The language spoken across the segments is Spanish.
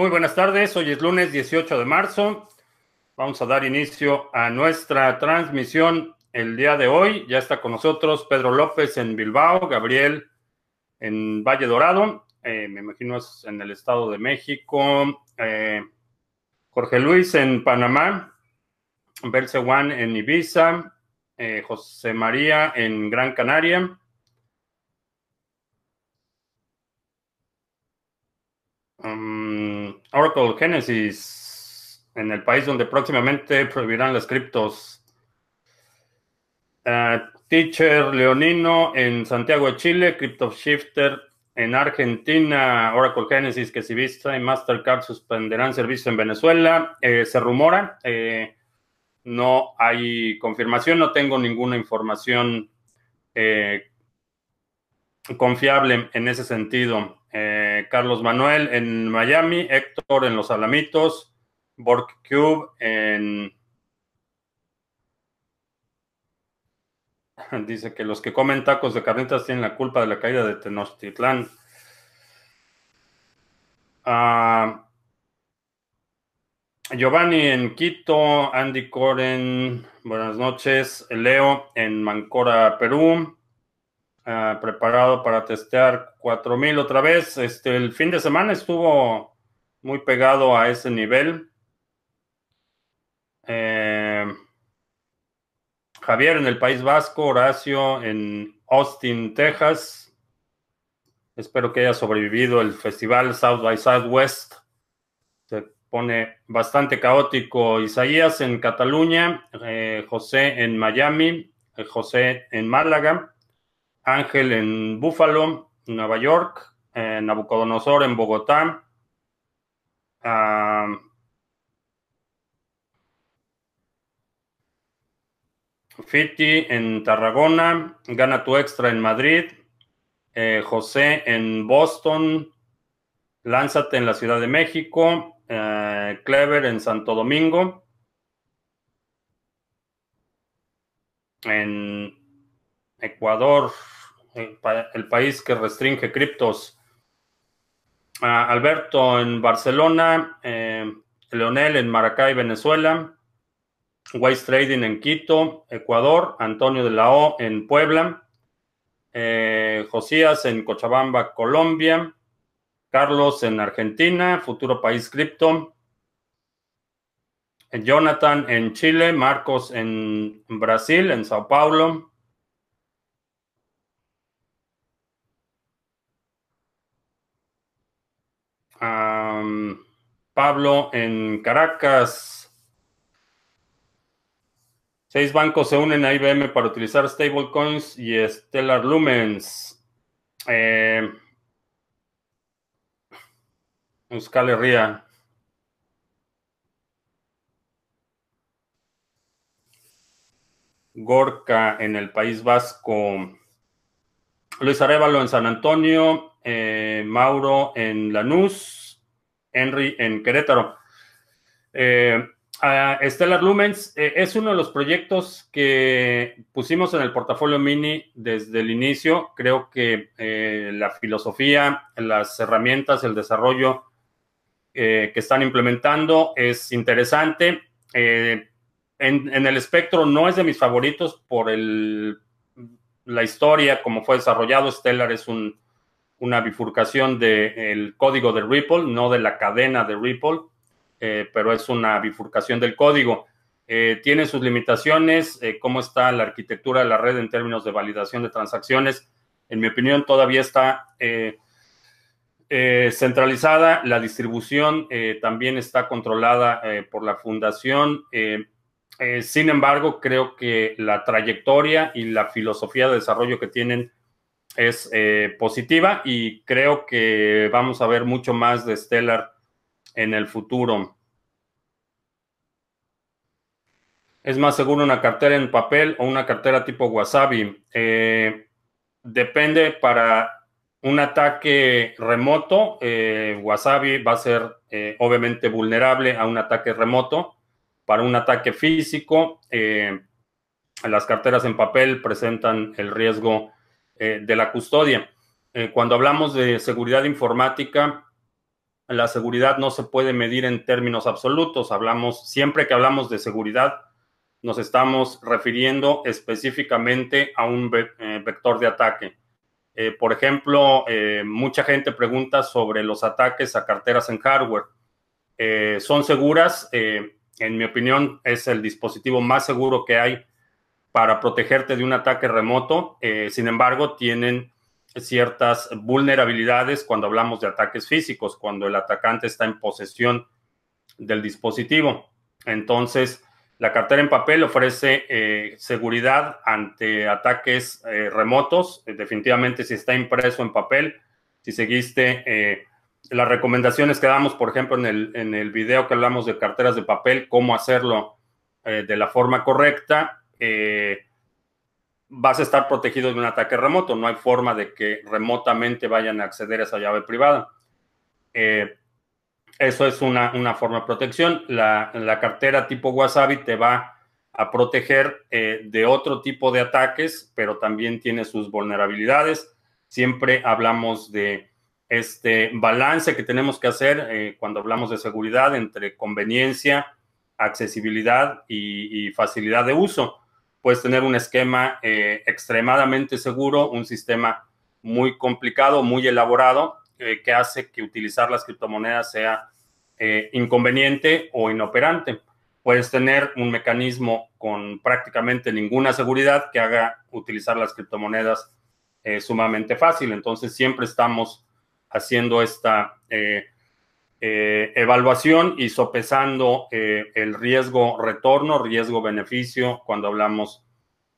Muy buenas tardes, hoy es lunes 18 de marzo. Vamos a dar inicio a nuestra transmisión el día de hoy. Ya está con nosotros Pedro López en Bilbao, Gabriel en Valle Dorado, eh, me imagino es en el Estado de México, eh, Jorge Luis en Panamá, Belce Juan en Ibiza, eh, José María en Gran Canaria. Oracle Genesis en el país donde próximamente prohibirán las criptos. Uh, Teacher Leonino en Santiago de Chile, Crypto Shifter en Argentina, Oracle Genesis que si Vista y Mastercard suspenderán servicios en Venezuela. Eh, se rumora, eh, no hay confirmación, no tengo ninguna información eh, confiable en ese sentido. Carlos Manuel en Miami, Héctor en Los Alamitos, Borg Cube en Dice que los que comen tacos de carnitas tienen la culpa de la caída de Tenochtitlán. Ah, Giovanni en Quito, Andy Coren, buenas noches. Leo en Mancora, Perú. Ah, preparado para testear 4000 otra vez. Este, el fin de semana estuvo muy pegado a ese nivel. Eh, Javier en el País Vasco, Horacio en Austin, Texas. Espero que haya sobrevivido el festival South by Southwest. Se pone bastante caótico. Isaías en Cataluña, eh, José en Miami, eh, José en Málaga, Ángel en Buffalo, Nueva York, eh, Nabucodonosor en Bogotá. Ah, Fiti en Tarragona, Gana tu Extra en Madrid, eh, José en Boston, Lánzate en la Ciudad de México, eh, Clever en Santo Domingo, en Ecuador, el, país que restringe criptos, Alberto en Barcelona, eh, Leonel en Maracay, Venezuela, Wise Trading en Quito, Ecuador, Antonio de la O en Puebla, eh, Josías en Cochabamba, Colombia, Carlos en Argentina, Futuro País Cripto, Jonathan en Chile, Marcos en Brasil, en Sao Paulo. Pablo en Caracas, Seis bancos se unen a IBM para utilizar stablecoins y Stellar Lumens. Eh, Euskal Herria. Gorka en el País Vasco. Luis Arevalo en San Antonio. Eh, Mauro en Lanús. Henry en Querétaro. Eh, Stellar Lumens eh, es uno de los proyectos que pusimos en el portafolio mini desde el inicio. Creo que eh, la filosofía, las herramientas, el desarrollo que están implementando es interesante. En, el espectro no es de mis favoritos por el, la historia, como fue desarrollado. Stellar es una bifurcación del código de Ripple, no de la cadena de Ripple. Eh, pero es una bifurcación del código. Eh, tiene sus limitaciones, eh, cómo está la arquitectura de la red en términos de validación de transacciones. En mi opinión, todavía está centralizada. La distribución también está controlada por la fundación. sin embargo, creo que la trayectoria y la filosofía de desarrollo que tienen es positiva y creo que vamos a ver mucho más de Stellar en el futuro. ¿Es más seguro una cartera en papel o una cartera tipo Wasabi? Eh, depende para un ataque remoto. Eh, Wasabi va a ser eh, obviamente vulnerable a un ataque remoto. Para un ataque físico, las carteras en papel presentan el riesgo de la custodia. cuando hablamos de seguridad informática, la seguridad no se puede medir en términos absolutos. Hablamos, siempre que hablamos de seguridad, nos estamos refiriendo específicamente a un eh, vector de ataque. Eh, por ejemplo, eh, mucha gente pregunta sobre los ataques a carteras en hardware. ¿Son seguras? en mi opinión, es el dispositivo más seguro que hay para protegerte de un ataque remoto. sin embargo, tienen ciertas vulnerabilidades cuando hablamos de ataques físicos, cuando el atacante está en posesión del dispositivo. Entonces, la cartera en papel ofrece eh, seguridad ante ataques eh, remotos. Eh, definitivamente, si está impreso en papel, si seguiste las recomendaciones que damos, por ejemplo, en el, en el video que hablamos de carteras de papel, cómo hacerlo de la forma correcta, vas a estar protegido de un ataque remoto. No hay forma de que remotamente vayan a acceder a esa llave privada. Eso es una, forma de protección. La, cartera tipo Wasabi te va a proteger eh, de otro tipo de ataques, pero también tiene sus vulnerabilidades. Siempre hablamos de este balance que tenemos que hacer eh, cuando hablamos de seguridad entre conveniencia, accesibilidad y, facilidad de uso. Puedes tener un esquema eh, extremadamente seguro, un sistema muy complicado, muy elaborado, que hace que utilizar las criptomonedas sea eh, inconveniente o inoperante. Puedes tener un mecanismo con prácticamente ninguna seguridad que haga utilizar las criptomonedas eh, sumamente fácil. Entonces siempre estamos haciendo esta eh, evaluación y sopesando el riesgo retorno, riesgo beneficio cuando hablamos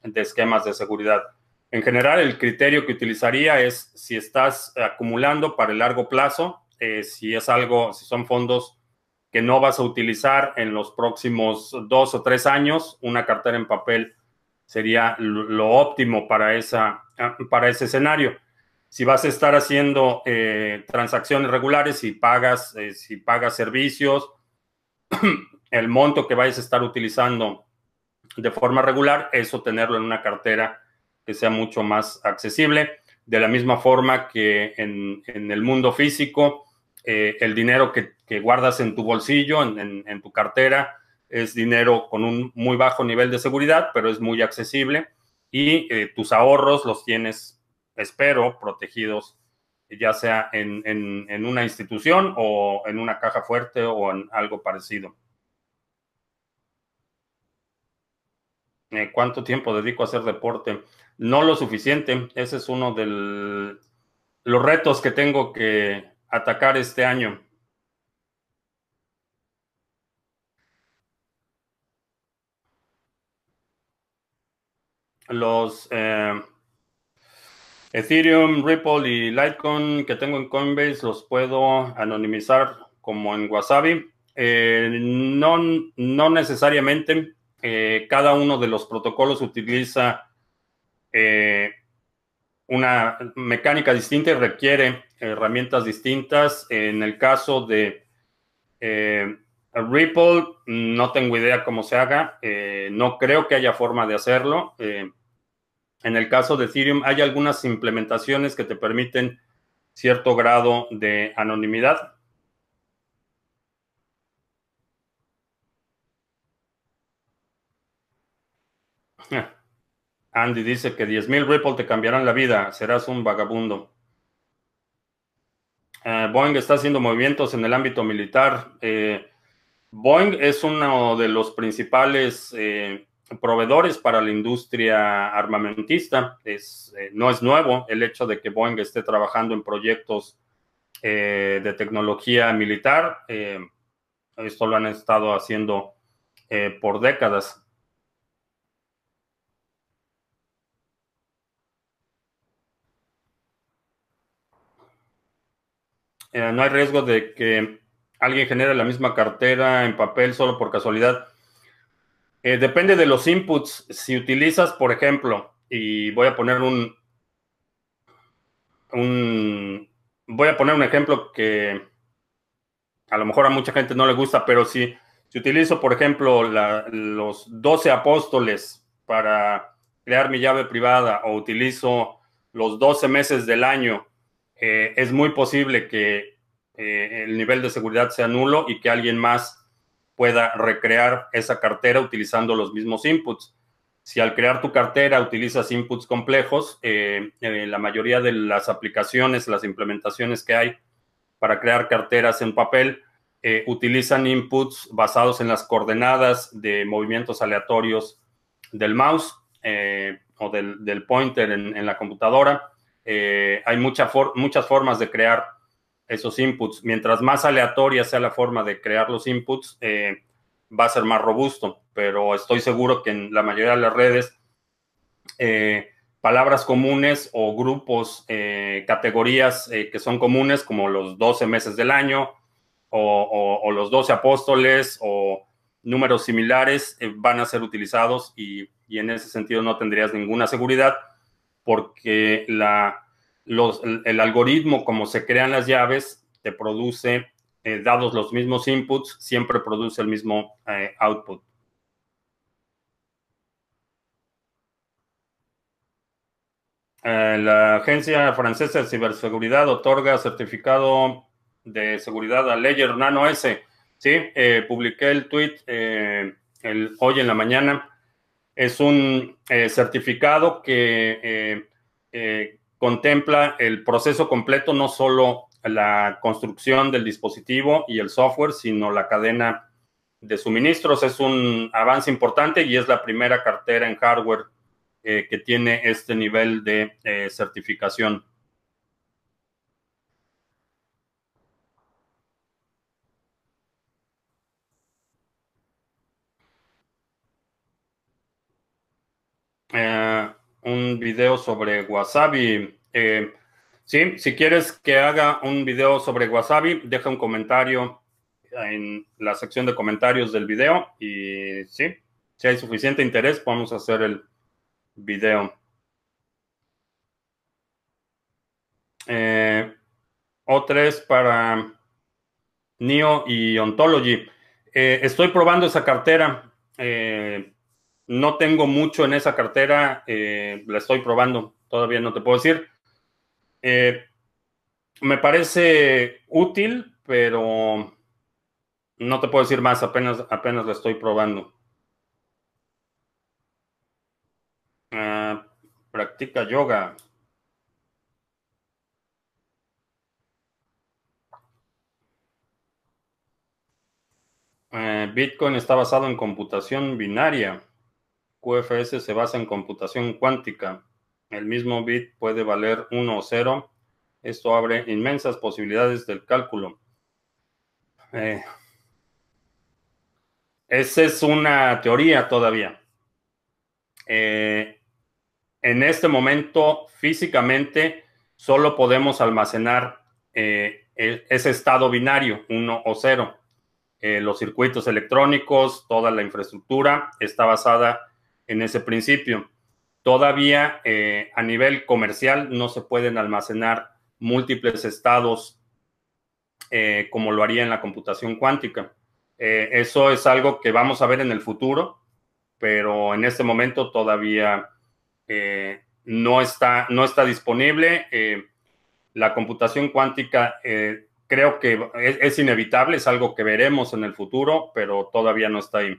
de esquemas de seguridad. En general, el criterio que utilizaría es si estás acumulando para el largo plazo, eh, si es algo, si son fondos que no vas a utilizar en los próximos dos o tres años, una cartera en papel sería lo óptimo para, esa, para ese escenario. Si vas a estar haciendo eh, transacciones regulares, y pagas, eh, si pagas servicios, el monto que vayas a estar utilizando de forma regular, eso tenerlo en una cartera que sea mucho más accesible. De la misma forma que en, el mundo físico, eh, el dinero que, guardas en tu bolsillo, en, tu cartera, es dinero con un muy bajo nivel de seguridad, pero es muy accesible y tus ahorros los tienes, espero, protegidos, ya sea en, una institución o en una caja fuerte o en algo parecido. Eh, ¿Cuánto tiempo dedico a hacer deporte? No lo suficiente. Ese es uno de los retos que tengo que, atacar este año? Los eh, Ethereum, Ripple y Litecoin que tengo en Coinbase los puedo anonimizar como en Wasabi. Eh, no, no necesariamente. Eh, cada uno de los protocolos utiliza una mecánica distinta y requiere herramientas distintas. En el caso de eh, Ripple, no tengo idea cómo se haga. Eh, no creo que haya forma de hacerlo. En el caso de Ethereum, hay algunas implementaciones que te permiten cierto grado de anonimidad. Andy dice que 10.000 Ripple te cambiarán la vida, serás un vagabundo. Eh, Boeing está haciendo movimientos en el ámbito militar. Eh, Boeing es uno de los principales eh, proveedores para la industria armamentista. Es, no es nuevo el hecho de que Boeing esté trabajando en proyectos de tecnología militar. esto lo han estado haciendo por décadas. Eh, no hay riesgo de que alguien genere la misma cartera en papel solo por casualidad. Eh, depende de los inputs. Si utilizas, por ejemplo, y voy a poner un, un, voy a poner un ejemplo que a lo mejor a mucha gente no le gusta, pero si, si utilizo, por ejemplo, los 12 apóstoles para crear mi llave privada o utilizo los 12 meses del año eh, es muy posible que el nivel de seguridad sea nulo y que alguien más pueda recrear esa cartera utilizando los mismos inputs. Si al crear tu cartera utilizas inputs complejos, la mayoría de las aplicaciones, las implementaciones que hay para crear carteras en papel, eh, utilizan inputs basados en las coordenadas de movimientos aleatorios del mouse eh, o del, pointer en, la computadora. Eh, hay muchas formas de crear esos inputs. Mientras más aleatoria sea la forma de crear los inputs, va a ser más robusto, pero estoy seguro que en la mayoría de las redes, palabras comunes o grupos, categorías que son comunes, como los 12 meses del año, o, los doce apóstoles o números similares eh, van a ser utilizados y, en ese sentido no tendrías ninguna seguridad porque la, el, algoritmo como se crean las llaves te produce, eh, dados los mismos inputs, siempre produce el mismo eh, output. la Agencia Francesa de Ciberseguridad otorga certificado de seguridad a Ledger Nano S. Sí, eh, publiqué el tweet eh, el, hoy en la mañana. Es un eh, certificado que contempla el proceso completo, no solo la construcción del dispositivo y el software, sino la cadena de suministros. Es un avance importante y es la primera cartera en hardware que tiene este nivel de certificación. Eh, un video sobre Wasabi. Eh, sí, si quieres que haga un video sobre Wasabi, deja un comentario en la sección de comentarios del video y sí, si hay suficiente interés, podemos hacer el video. Eh, O3 para NIO y Ontology. estoy probando esa cartera. No tengo mucho en esa cartera, eh, la estoy probando, todavía no te puedo decir. Eh, me parece útil, pero no te puedo decir más, apenas, apenas la estoy probando. Ah, practica yoga. Eh, Bitcoin está basado en computación binaria. QFS se basa en computación cuántica. El mismo bit puede valer 1 o 0. Esto abre inmensas posibilidades del cálculo. Eh, esa es una teoría todavía. Eh, en este momento, físicamente, solo podemos almacenar eh, ese estado binario, 1 o 0. los circuitos electrónicos, toda la infraestructura está basada en ese principio. Todavía eh, a nivel comercial no se pueden almacenar múltiples estados eh, como lo haría en la computación cuántica. Eh, eso es algo que vamos a ver en el futuro, pero en este momento todavía no, está, no está disponible. la computación cuántica creo que es inevitable, es algo que veremos en el futuro, pero todavía no está ahí.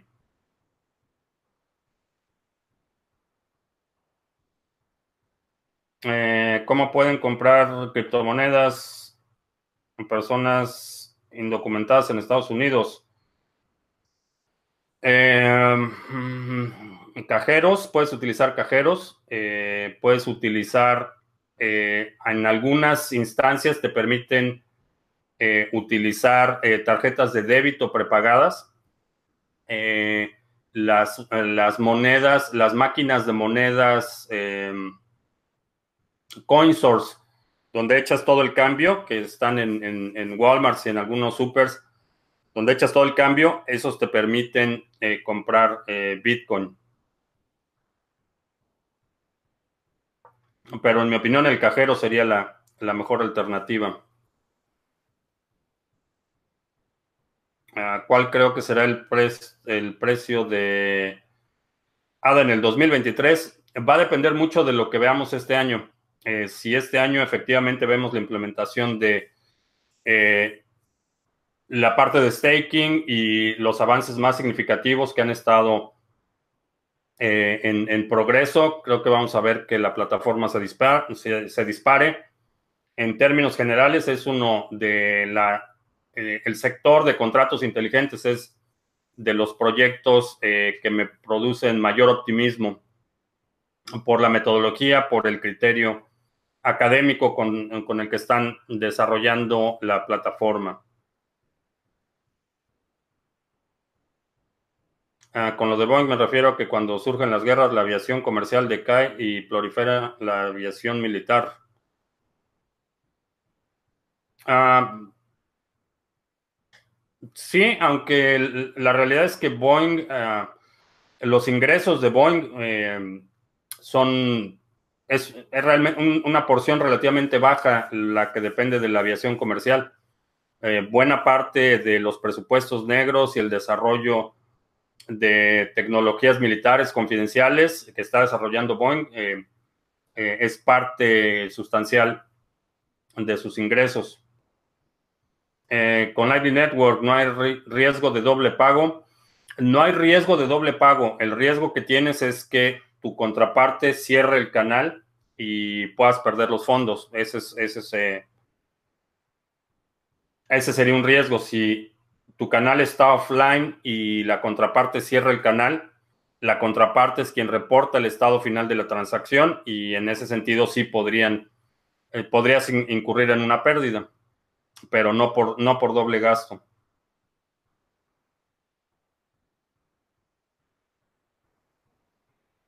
Eh, ¿Cómo pueden comprar criptomonedas personas indocumentadas en Estados Unidos? Eh, mm, cajeros, puedes utilizar cajeros, eh, puedes utilizar, en algunas instancias te permiten utilizar tarjetas de débito prepagadas. las, las monedas, las máquinas de monedas CoinSource, donde echas todo el cambio, que están en, Walmart y en algunos supers, donde echas todo el cambio, esos te permiten eh, comprar eh, Bitcoin. Pero en mi opinión el cajero sería la, mejor alternativa. Ah, ¿Cuál creo que será el, el precio de ADA en el 2023? Va a depender mucho de lo que veamos este año. Eh, si este año efectivamente vemos la implementación de eh, la parte de staking y los avances más significativos que han estado eh, en, progreso, creo que vamos a ver que la plataforma se, dispare. En términos generales, es uno de la, el sector de contratos inteligentes es de los proyectos que me producen mayor optimismo por la metodología, por el criterio académico con, con el que están desarrollando la plataforma. Ah, con lo de Boeing me refiero a que cuando surgen las guerras, la aviación comercial decae y prolifera la aviación militar. Ah, sí, aunque la realidad es que Boeing, ah, los ingresos de Boeing eh, son, es, realmente una porción relativamente baja la que depende de la aviación comercial. Eh, buena parte de los presupuestos negros y el desarrollo de tecnologías militares confidenciales que está desarrollando Boeing eh, eh, es parte sustancial de sus ingresos. Con Lightning Network no hay riesgo de doble pago. No hay riesgo de doble pago. El riesgo que tienes es que tu contraparte cierre el canal y puedas perder los fondos. Ese, es, ese, ese sería un riesgo. Si tu canal está offline y la contraparte cierra el canal, la contraparte es quien reporta el estado final de la transacción y en ese sentido sí podrían, eh, podrías incurrir en una pérdida, pero no por, no por doble gasto.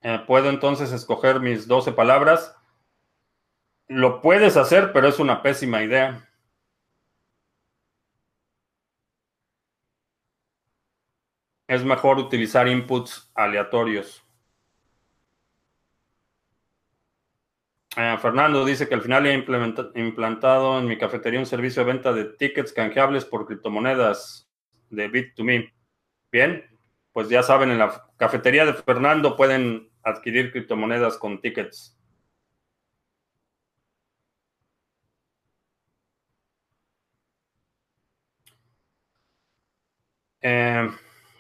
Eh, Puedo entonces escoger mis 12 palabras. Lo puedes hacer, pero es una pésima idea. es mejor utilizar inputs aleatorios. Eh, Fernando dice que al final he implantado en mi cafetería un servicio de venta de tickets canjeables por criptomonedas de Bit2Me. Bien, pues ya saben, en la cafetería de Fernando pueden adquirir criptomonedas con tickets. Eh,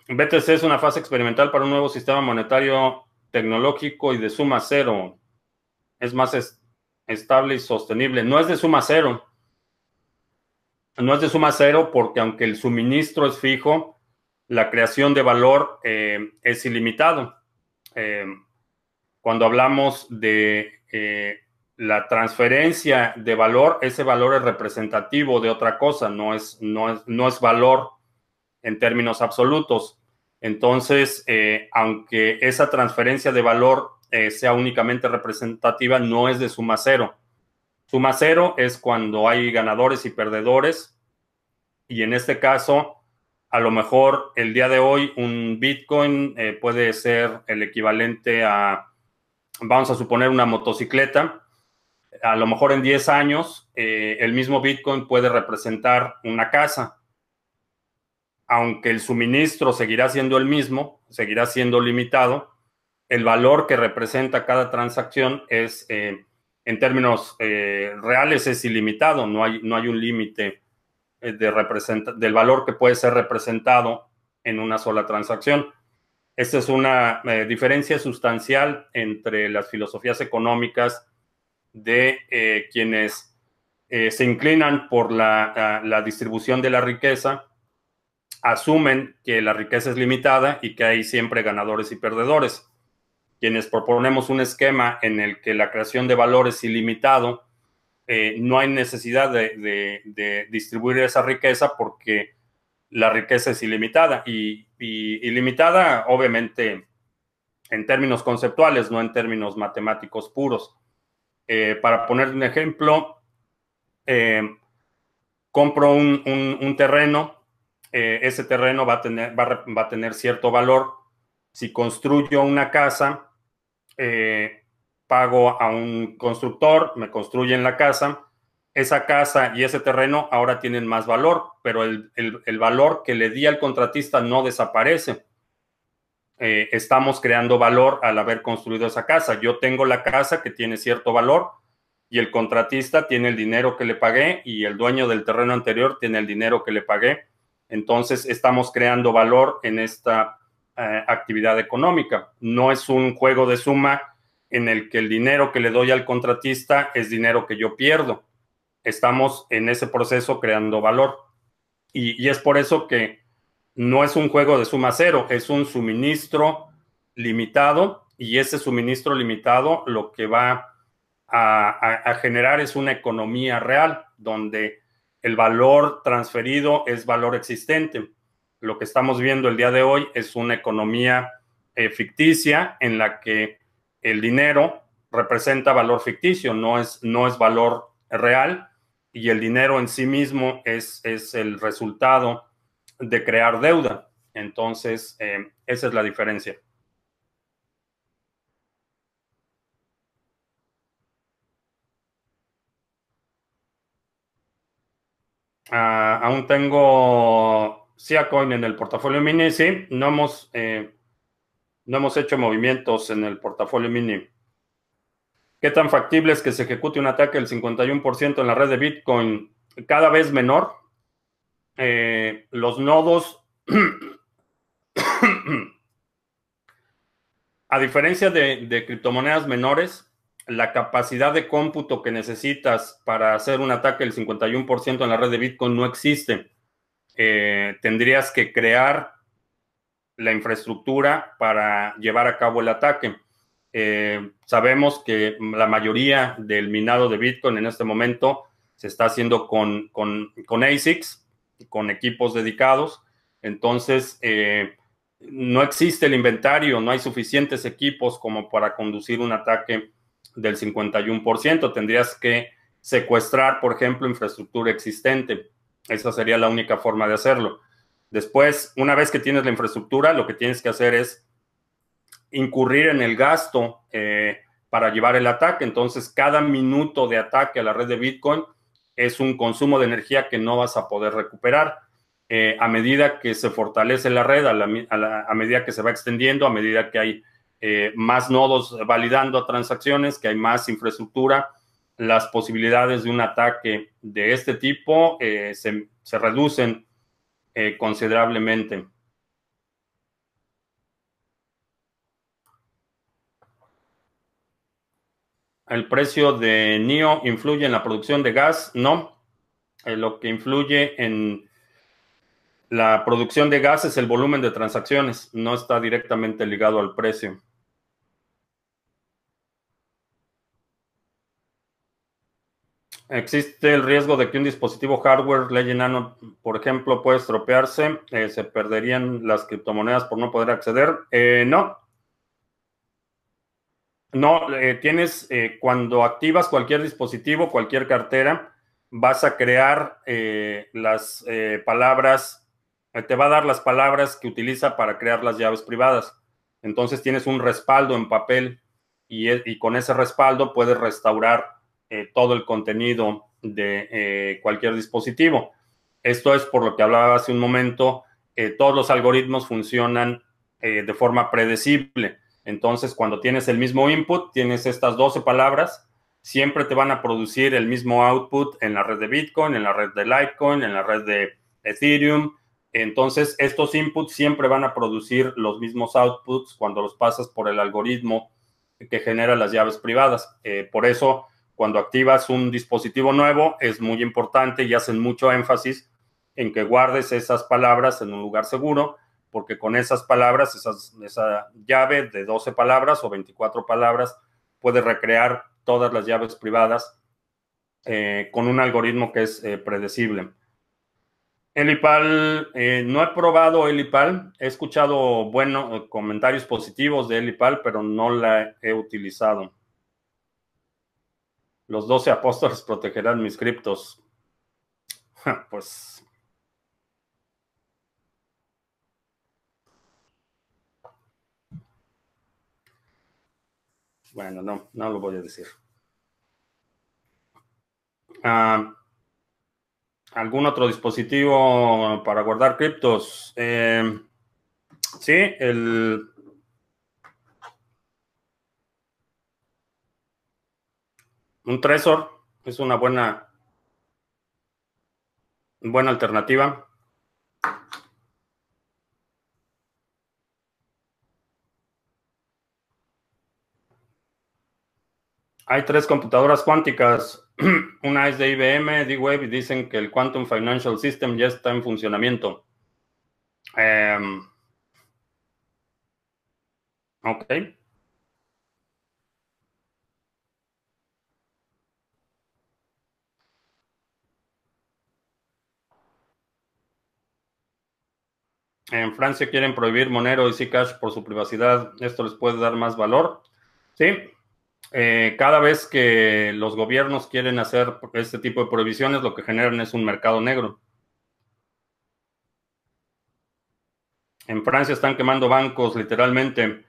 BTC es una fase experimental para un nuevo sistema monetario tecnológico y de suma cero. Es más estable y sostenible. No es de suma cero. No es de suma cero porque aunque el suministro es fijo, la creación de valor eh, es ilimitado. Eh, cuando hablamos de eh, la transferencia de valor, ese valor es representativo de otra cosa, no es, no es, no es valor en términos absolutos. Entonces, eh, aunque esa transferencia de valor eh, sea únicamente representativa, no es de suma cero. Suma cero es cuando hay ganadores y perdedores. Y en este caso, a lo mejor el día de hoy un Bitcoin puede ser el equivalente a, vamos a suponer, una motocicleta. A lo mejor en 10 años, el mismo Bitcoin puede representar una casa aunque el suministro seguirá siendo el mismo, seguirá siendo limitado, el valor que representa cada transacción es, eh, en términos eh, reales, es ilimitado, no hay, no hay un límite eh, de del valor que puede ser representado en una sola transacción. Esta es una diferencia sustancial entre las filosofías económicas de quienes se inclinan por la, la distribución de la riqueza asumen que la riqueza es limitada y que hay siempre ganadores y perdedores. Quienes proponemos un esquema en el que la creación de valor es ilimitado, eh, no hay necesidad de, distribuir esa riqueza porque la riqueza es ilimitada y, ilimitada obviamente en términos conceptuales, no en términos matemáticos puros. Eh, para poner un ejemplo, eh, compro un terreno eh, ese terreno va a, tener, va, a tener cierto valor. Si construyo una casa, pago a un constructor, me construyen la casa, esa casa y ese terreno ahora tienen más valor, pero el, valor que le di al contratista no desaparece. Eh, estamos creando valor al haber construido esa casa. Yo tengo la casa que tiene cierto valor y el contratista tiene el dinero que le pagué y el dueño del terreno anterior tiene el dinero que le pagué Entonces, estamos creando valor en esta eh, actividad económica. No es un juego de suma en el que el dinero que le doy al contratista es dinero que yo pierdo. Estamos en ese proceso creando valor. Y, es por eso que no es un juego de suma cero, es un suministro limitado y ese suministro limitado lo que va a generar es una economía real donde el valor transferido es valor existente. Lo que estamos viendo el día de hoy es una economía eh, ficticia en la que el dinero representa valor ficticio, no es, no es valor real y el dinero en sí mismo es, es el resultado de crear deuda. Entonces, eh, esa es la diferencia. Ah, aún tengo Coin en el portafolio mini. Sí, no hemos, eh, no hemos hecho movimientos en el portafolio mini. ¿Qué tan factible es que se ejecute un ataque del 51% en la red de Bitcoin cada vez menor? Eh, los nodos, a diferencia de criptomonedas menores, la capacidad de cómputo que necesitas para hacer un ataque del 51% en la red de Bitcoin no existe. Eh, tendrías que crear la infraestructura para llevar a cabo el ataque. Eh, sabemos que la mayoría del minado de Bitcoin en este momento se está haciendo con, con, con ASICs, con equipos dedicados. Entonces, eh, no existe el inventario, no hay suficientes equipos como para conducir un ataque del 51%. Tendrías que secuestrar, por ejemplo, infraestructura existente. Esa sería la única forma de hacerlo. Después, una vez que tienes la infraestructura, lo que tienes que hacer es incurrir en el gasto eh, para llevar el ataque. Entonces, cada minuto de ataque a la red de Bitcoin es un consumo de energía que no vas a poder recuperar. Eh, a medida que se fortalece la red, a medida que se va extendiendo, a medida que hay eh, más nodos validando transacciones, que hay más infraestructura, las posibilidades de un ataque de este tipo se, reducen considerablemente. ¿El precio de NIO influye en la producción de gas? No. lo que influye en la producción de gas es el volumen de transacciones, no está directamente ligado al precio. Existe el riesgo de que un dispositivo hardware Legend Nano, por ejemplo, puede estropearse, eh, se perderían las criptomonedas por no poder acceder. Eh, no. No, eh, tienes, cuando activas cualquier dispositivo, cualquier cartera, vas a crear las palabras, te va a dar las palabras que utiliza para crear las llaves privadas. Entonces tienes un respaldo en papel y, y con ese respaldo puedes restaurar eh, todo el contenido de eh, cualquier dispositivo. Esto es por lo que hablaba hace un momento, eh, todos los algoritmos funcionan de forma predecible. Entonces, cuando tienes el mismo input, tienes estas 12 palabras, siempre te van a producir el mismo output en la red de Bitcoin, en la red de Litecoin, en la red de Ethereum. Entonces, estos inputs siempre van a producir los mismos outputs cuando los pasas por el algoritmo que genera las llaves privadas. por eso, cuando activas un dispositivo nuevo, es muy importante y hacen mucho énfasis en que guardes esas palabras en un lugar seguro, porque con esas palabras, esa llave de 12 palabras o 24 palabras, puede recrear todas las llaves privadas eh, con un algoritmo que es eh, predecible. Elipal, eh, no he probado Elipal, he escuchado buenos comentarios positivos de Elipal, pero no la he utilizado. Los doce apóstoles protegerán mis criptos. pues. Bueno, no, no lo voy a decir. Ah, ¿Algún otro dispositivo para guardar criptos? Eh, sí, el Un Trezor es una buena, buena alternativa. Hay tres computadoras cuánticas. Una es de IBM, D-Wave, y dicen que el Quantum Financial System ya está en funcionamiento. Em, ok. En Francia quieren prohibir Monero y Zcash por su privacidad. ¿Esto les puede dar más valor? Sí. Eh, cada vez que los gobiernos quieren hacer este tipo de prohibiciones, lo que generan es un mercado negro. En Francia están quemando bancos, literalmente.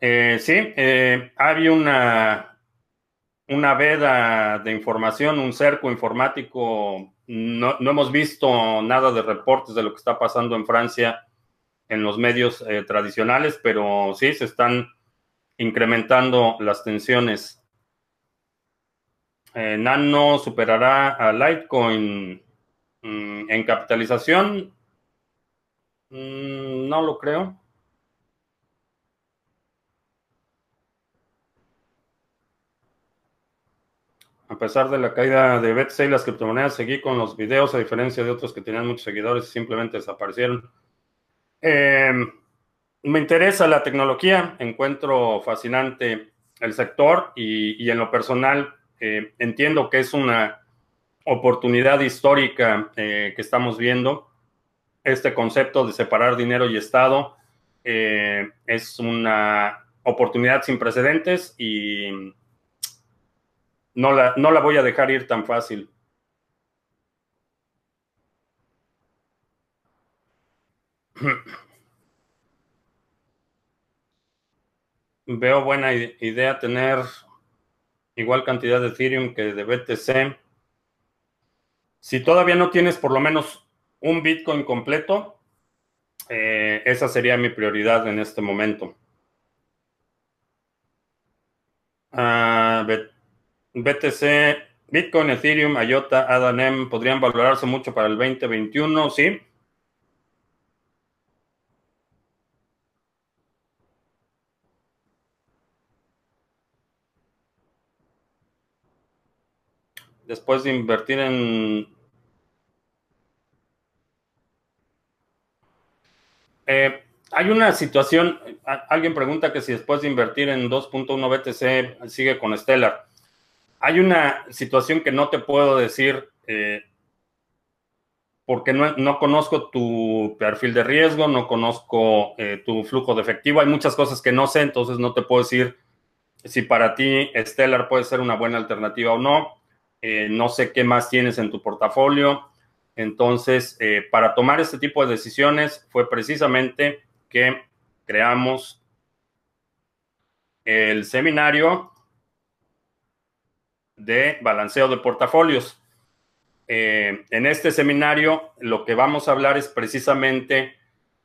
Eh, sí, eh, había una, una veda de información, un cerco informático no, hemos visto nada de reportes de lo que está pasando en Francia en los medios eh, tradicionales, pero sí se están incrementando las tensiones. Eh, Nano superará a Litecoin mm, en capitalización. Mm, no lo creo. A pesar de la caída de BTC y las criptomonedas, seguí con los videos, a diferencia de otros que tenían muchos seguidores y simplemente desaparecieron. Em, me interesa la tecnología, encuentro fascinante el sector y, en lo personal eh, entiendo que es una oportunidad histórica eh, que estamos viendo. Este concepto de separar dinero y Estado eh, es una oportunidad sin precedentes y no la, no la voy a dejar ir tan fácil. Veo buena idea tener igual cantidad de Ethereum que de BTC. Si todavía no tienes por lo menos un Bitcoin completo, eh, esa sería mi prioridad en este momento. Uh, BTC, Bitcoin, Ethereum, IOTA, ADANEM podrían valorarse mucho para el 2021, ¿sí? Después de invertir en... Eh, hay una situación, alguien pregunta que si después de invertir en 2.1 BTC sigue con Stellar hay una situación que no te puedo decir eh, porque no, conozco tu perfil de riesgo, no conozco eh, tu flujo de efectivo, hay muchas cosas que no sé, entonces no te puedo decir si para ti Stellar puede ser una buena alternativa o no. Eh, no sé qué más tienes en tu portafolio. Entonces, para tomar este tipo de decisiones fue precisamente que creamos el seminario de balanceo de portafolios. Eh, en este seminario lo que vamos a hablar es precisamente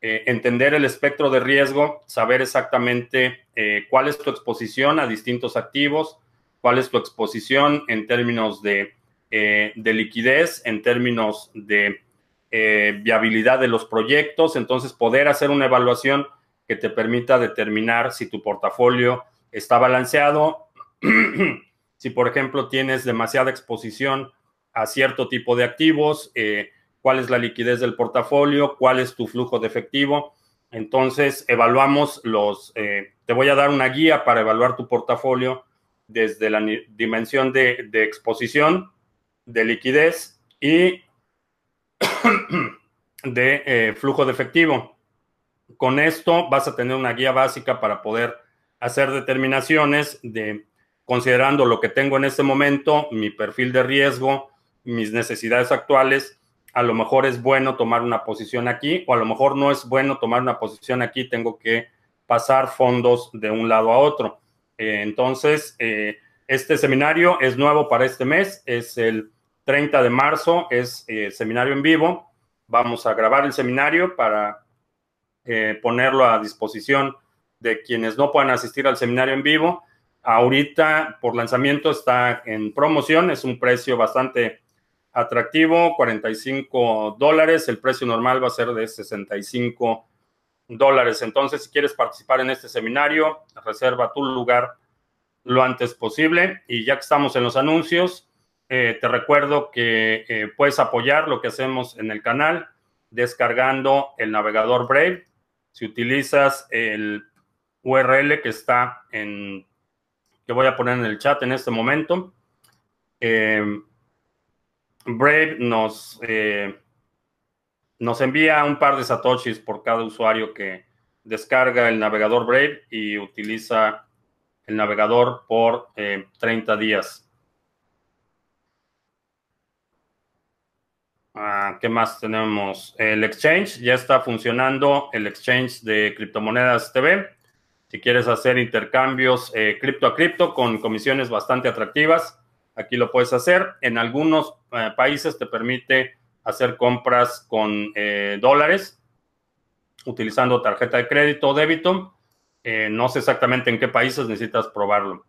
eh, entender el espectro de riesgo, saber exactamente eh, cuál es tu exposición a distintos activos, cuál es tu exposición en términos de, de liquidez, en términos de viabilidad de los proyectos, entonces poder hacer una evaluación que te permita determinar si tu portafolio está balanceado si, por ejemplo, tienes demasiada exposición a cierto tipo de activos, eh, cuál es la liquidez del portafolio, cuál es tu flujo de efectivo. Entonces, evaluamos los, eh, te voy a dar una guía para evaluar tu portafolio desde la dimensión de, exposición, de liquidez y de eh, flujo de efectivo. Con esto vas a tener una guía básica para poder hacer determinaciones de considerando lo que tengo en este momento, mi perfil de riesgo, mis necesidades actuales, a lo mejor es bueno tomar una posición aquí o a lo mejor no es bueno tomar una posición aquí, tengo que pasar fondos de un lado a otro. Eh, entonces, eh, este seminario es nuevo para este mes, es el 30 de marzo, es eh, seminario en vivo. Vamos a grabar el seminario para ponerlo a disposición de quienes no puedan asistir al seminario en vivo Ahorita por lanzamiento está en promoción, es un precio bastante atractivo, 45 dólares, el precio normal va a ser de 65 dólares. Entonces, si quieres participar en este seminario, reserva tu lugar lo antes posible. Y ya que estamos en los anuncios, eh, te recuerdo que eh, puedes apoyar lo que hacemos en el canal descargando el navegador Brave. Si utilizas el URL que está en, que voy a poner en el chat en este momento, eh, Brave nos, nos envía un par de satoshis por cada usuario que descarga el navegador Brave y utiliza el navegador por 30 días. Ah, ¿Qué más tenemos? El exchange, ya está funcionando el exchange de criptomonedas TV. Si quieres hacer intercambios eh, cripto a cripto con comisiones bastante atractivas, aquí lo puedes hacer. En algunos eh, países te permite hacer compras con eh, dólares utilizando tarjeta de crédito o débito. no sé exactamente en qué países necesitas probarlo.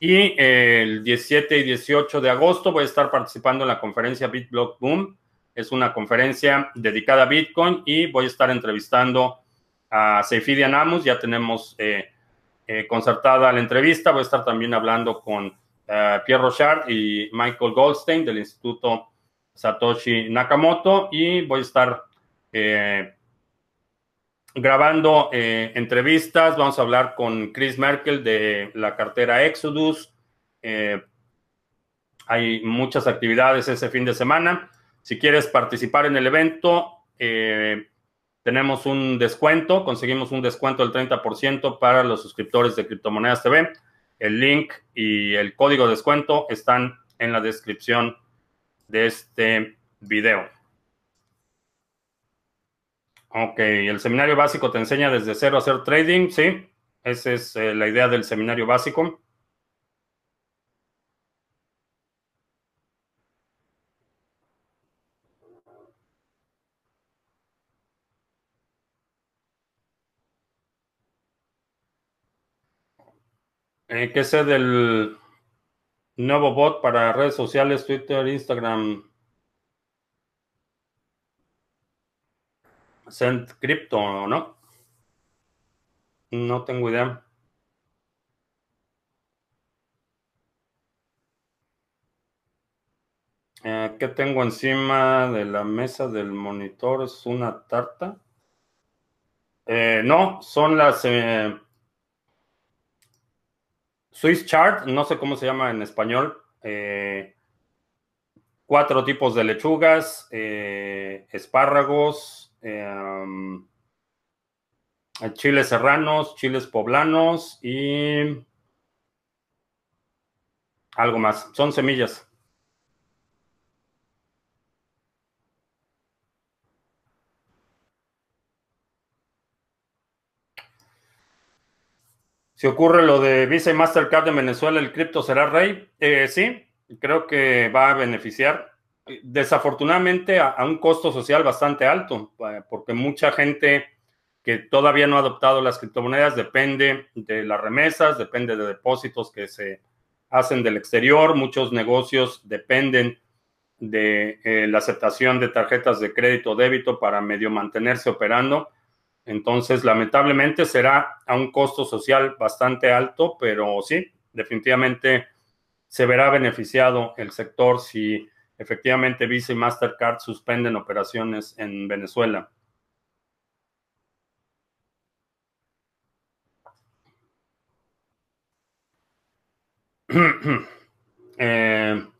Y el 17 y 18 de agosto voy a estar participando en la conferencia BitBlock Boom es una conferencia dedicada a Bitcoin y voy a estar entrevistando a Seifidian Amos. Ya tenemos eh, eh, concertada la entrevista. Voy a estar también hablando con eh, Pierre Rochard y Michael Goldstein del Instituto Satoshi Nakamoto y voy a estar grabando entrevistas. Vamos a hablar con Chris Merkel de la cartera Exodus. hay muchas actividades ese fin de semana. Si quieres participar en el evento, eh, tenemos un descuento, conseguimos un descuento del 30% para los suscriptores de Criptomonedas TV. El link y el código de descuento están en la descripción de este video. Ok, el seminario básico te enseña desde cero a hacer trading, sí. Esa es eh, la idea del seminario básico. Eh, ¿Qué sé del nuevo bot para redes sociales, Twitter, Instagram? Send Crypto, ¿no? No tengo idea. Eh, ¿Qué tengo encima de la mesa del monitor? ¿Es una tarta? Eh, no, son las Swiss chart, no sé cómo se llama en español. Eh, cuatro tipos de lechugas, eh, espárragos, eh, chiles serranos, chiles poblanos y algo más. Son semillas. Si ocurre lo de Visa y Mastercard en Venezuela, ¿el cripto será rey? Eh, sí, creo que va a beneficiar. Desafortunadamente a, un costo social bastante alto, eh, porque mucha gente que todavía no ha adoptado las criptomonedas depende de las remesas, depende de depósitos que se hacen del exterior. Muchos negocios dependen de eh, la aceptación de tarjetas de crédito o débito para medio mantenerse operando. Entonces, lamentablemente será a un costo social bastante alto, pero sí, definitivamente se verá beneficiado el sector si efectivamente Visa y Mastercard suspenden operaciones en Venezuela. eh,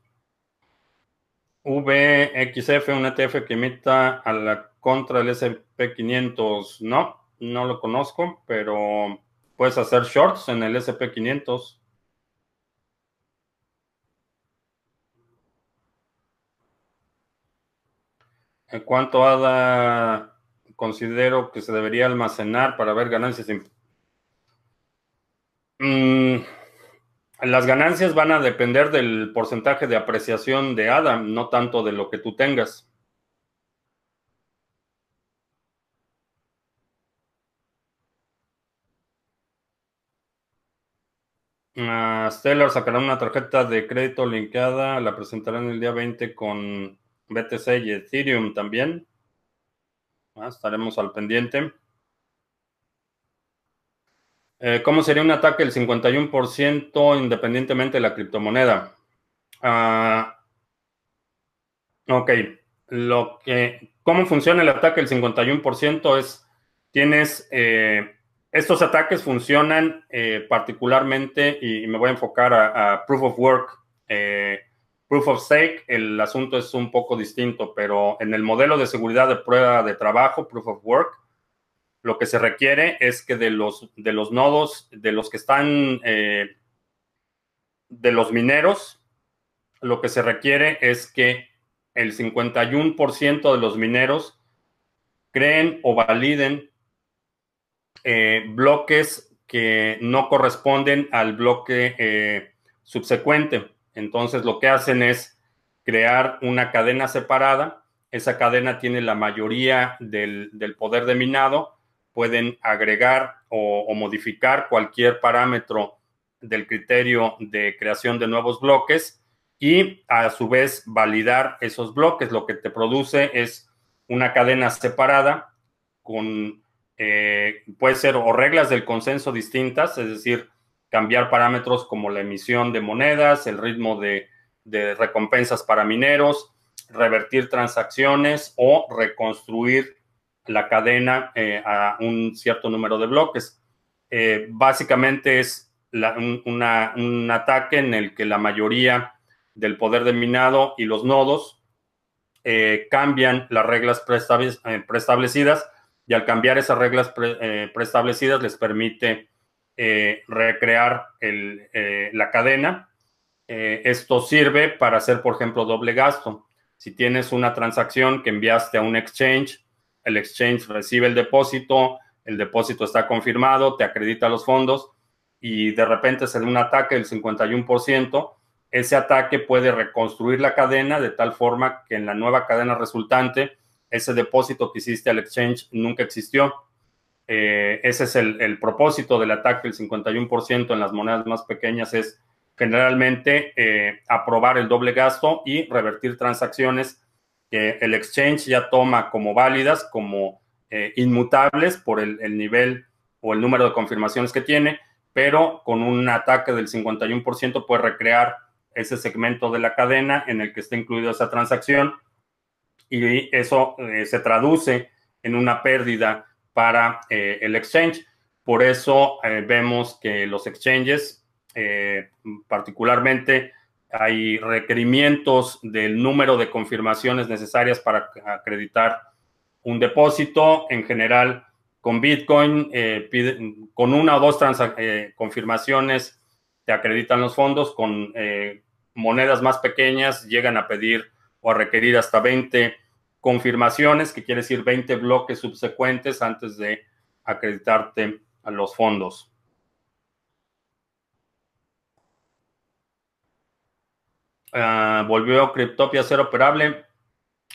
VXF, un ETF que imita a la contra el SP500. No, no lo conozco, pero puedes hacer shorts en el SP500. ¿En cuánto ADA considero que se debería almacenar para ver ganancias? Mm, las ganancias van a depender del porcentaje de apreciación de ADA, no tanto de lo que tú tengas. Uh, Stellar sacará una tarjeta de crédito linkada, la presentarán el día 20 con BTC y Ethereum también. Ah, estaremos al pendiente. Eh, ¿Cómo sería un ataque del 51% independientemente de la criptomoneda? Ah, ok. Lo que, ¿Cómo funciona el ataque del 51%? Es, tienes, eh, estos ataques funcionan eh, particularmente, y, me voy a enfocar a, Proof of Work. Proof of Stake, el asunto es un poco distinto, pero en el modelo de seguridad de prueba de trabajo, Proof of Work, lo que se requiere es que de los, de los nodos, de los que están, eh, de los mineros, lo que se requiere es que el 51% de los mineros creen o validen eh, bloques que no corresponden al bloque eh, subsecuente. Entonces lo que hacen es crear una cadena separada. Esa cadena tiene la mayoría del, del poder de minado pueden agregar o, modificar cualquier parámetro del criterio de creación de nuevos bloques y a su vez validar esos bloques. Lo que te produce es una cadena separada con, eh, puede ser o reglas del consenso distintas, es decir, cambiar parámetros como la emisión de monedas, el ritmo de, de recompensas para mineros, revertir transacciones o reconstruir la cadena eh, a un cierto número de bloques. Eh, básicamente es un, ataque en el que la mayoría del poder de minado y los nodos eh, cambian las reglas preestablecidas y al cambiar esas reglas preestablecidas les permite recrear la cadena. esto sirve para hacer, por ejemplo, doble gasto. Si tienes una transacción que enviaste a un exchange el exchange recibe el depósito, el depósito está confirmado, te acredita los fondos y de repente se da un ataque del 51%, ese ataque puede reconstruir la cadena de tal forma que en la nueva cadena resultante ese depósito que hiciste al exchange nunca existió. Eh, ese es el, propósito del ataque, el 51% en las monedas más pequeñas es generalmente eh, aprobar el doble gasto y revertir transacciones que el exchange ya toma como válidas, como eh, inmutables por el, nivel o el número de confirmaciones que tiene, pero con un ataque del 51% puede recrear ese segmento de la cadena en el que está incluida esa transacción y eso eh, se traduce en una pérdida para eh, el exchange. Por eso vemos que los exchanges, particularmente hay requerimientos del número de confirmaciones necesarias para acreditar un depósito. En general, con Bitcoin, eh, con una o dos eh, confirmaciones te acreditan los fondos. Con eh, monedas más pequeñas llegan a pedir o a requerir hasta 20 confirmaciones, que quiere decir 20 bloques subsecuentes antes de acreditarte a los fondos. Ah, volvió Cryptopia a ser operable.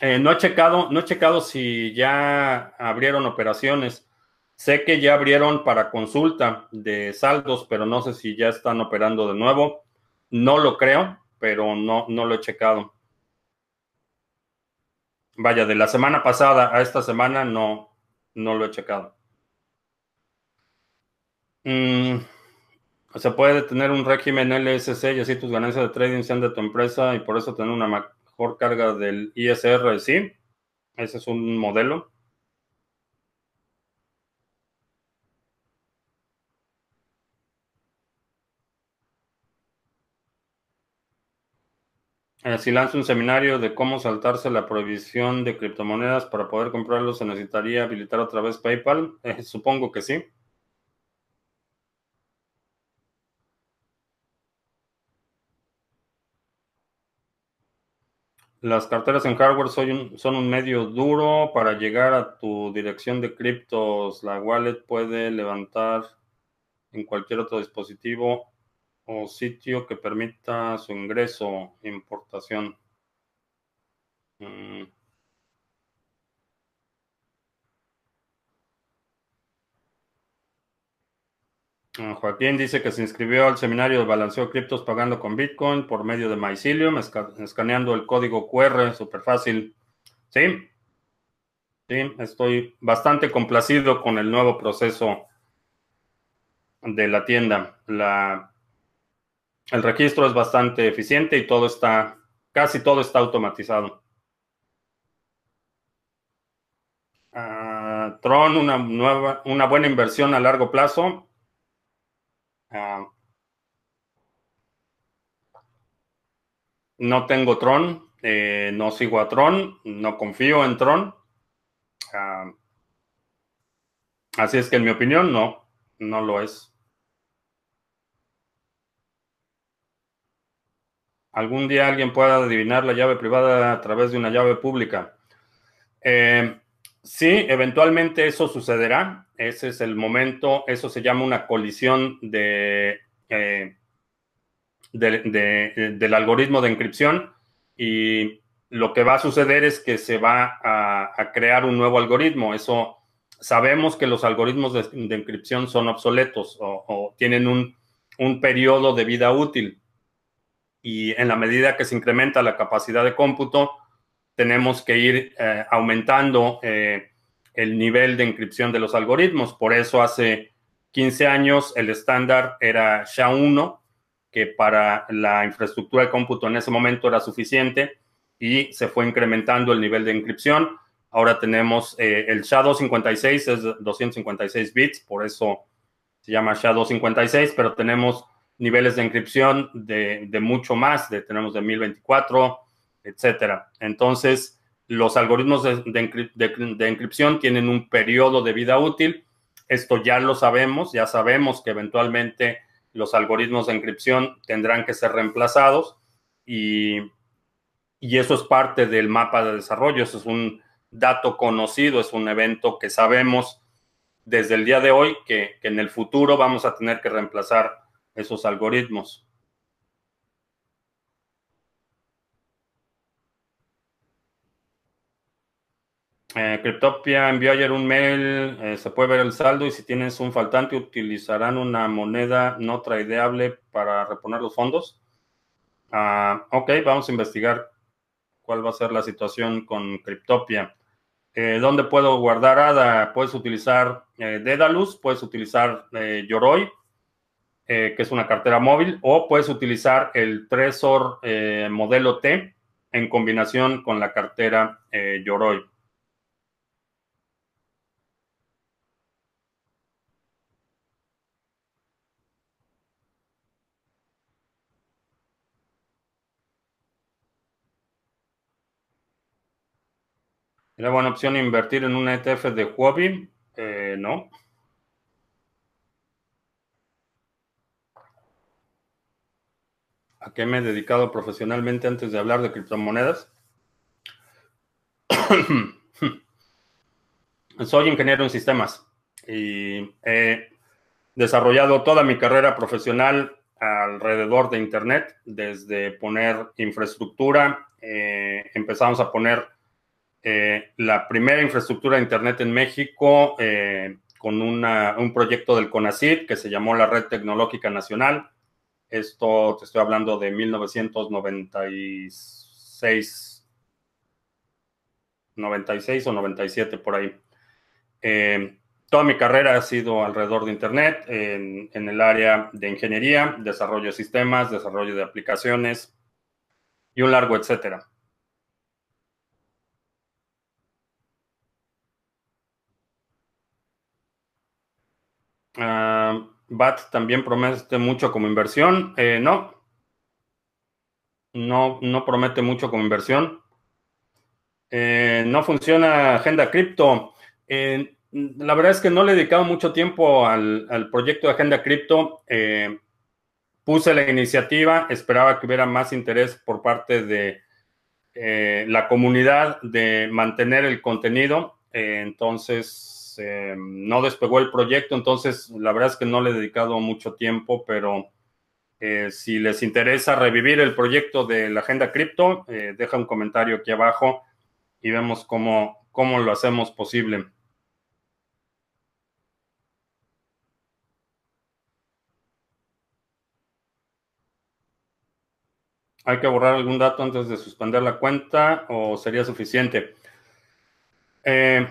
Eh, no he checado, no he checado si ya abrieron operaciones. Sé que ya abrieron para consulta de saldos, pero no sé si ya están operando de nuevo. No lo creo, pero no, no lo he checado. Vaya, de la semana pasada a esta semana no, no lo he checado. Mm. Se puede tener un régimen LSC y así tus ganancias de trading sean de tu empresa y por eso tener una mejor carga del ISR, sí. Ese es un modelo. Eh, si lanzo un seminario de cómo saltarse la prohibición de criptomonedas para poder comprarlo, ¿se necesitaría habilitar otra vez PayPal? Eh, supongo que sí. Las carteras en hardware son un, medio duro para llegar a tu dirección de criptos. La wallet puede levantar en cualquier otro dispositivo o sitio que permita su ingreso e importación. Mm. Joaquín dice que se inscribió al seminario de balanceo criptos pagando con Bitcoin por medio de Mycelium, escaneando el código QR, súper fácil. Sí, sí, estoy bastante complacido con el nuevo proceso de la tienda. La, el registro es bastante eficiente y todo está, casi todo está automatizado. Uh, Tron, una, nueva, una buena inversión a largo plazo. Uh, no tengo Tron, eh, no sigo a Tron, no confío en Tron. Uh, así es que en mi opinión no, no lo es. ¿Algún día alguien pueda adivinar la llave privada a través de una llave pública? Eh, Sí, eventualmente eso sucederá. Ese es el momento. Eso se llama una colisión de, eh, del algoritmo de encripción. Y lo que va a suceder es que se va a, crear un nuevo algoritmo. Eso sabemos que los algoritmos de, de encripción son obsoletos o, tienen un, un periodo de vida útil. Y en la medida que se incrementa la capacidad de cómputo, tenemos que ir eh, aumentando eh, el nivel de encripción de los algoritmos. Por eso hace 15 años el estándar era SHA-1, que para la infraestructura de cómputo en ese momento era suficiente y se fue incrementando el nivel de encripción. Ahora tenemos eh, el SHA-256, es 256 bits, por eso se llama SHA-256, pero tenemos niveles de encripción de, de mucho más, de, tenemos de 1024, etcétera. Entonces, los algoritmos de, encripción tienen un periodo de vida útil. Esto ya lo sabemos, ya sabemos que eventualmente los algoritmos de encripción tendrán que ser reemplazados y, y eso es parte del mapa de desarrollo. Eso es un dato conocido, es un evento que sabemos desde el día de hoy que, que en el futuro vamos a tener que reemplazar esos algoritmos. Eh, Cryptopia envió ayer un mail, eh, se puede ver el saldo y si tienes un faltante utilizarán una moneda no tradeable para reponer los fondos. Ah, ok, vamos a investigar cuál va a ser la situación con Cryptopia. Eh, ¿Dónde puedo guardar ADA? Puedes utilizar eh, Dedalus, puedes utilizar Yoroi, que es una cartera móvil, o puedes utilizar el Trezor modelo T en combinación con la cartera Yoroi. ¿Era buena opción invertir en un ETF de Huobi? Eh, no. ¿A qué me he dedicado profesionalmente antes de hablar de criptomonedas? Soy ingeniero en sistemas y he desarrollado toda mi carrera profesional alrededor de Internet, desde poner infraestructura, eh, empezamos a poner eh, la primera infraestructura de Internet en México eh, con un proyecto del CONACYT que se llamó la Red Tecnológica Nacional. Esto te estoy hablando de 1996, 96 o 97 por ahí. Eh, toda mi carrera ha sido alrededor de Internet, en, el área de ingeniería, desarrollo de sistemas, desarrollo de aplicaciones y un largo etcétera. Uh, BAT también promete mucho como inversión. Eh, no. No, no promete mucho como inversión. Eh, no funciona Agenda Cripto. Eh, la verdad es que no le he dedicado mucho tiempo al, proyecto de Agenda Cripto. puse la iniciativa, esperaba que hubiera más interés por parte de la comunidad de mantener el contenido. entonces, este, no despegó el proyecto, entonces la verdad es que no le he dedicado mucho tiempo, pero eh, si les interesa revivir el proyecto de la agenda cripto, eh, deja un comentario aquí abajo y vemos cómo, cómo lo hacemos posible. ¿Hay que borrar algún dato antes de suspender la cuenta o sería suficiente? Eh,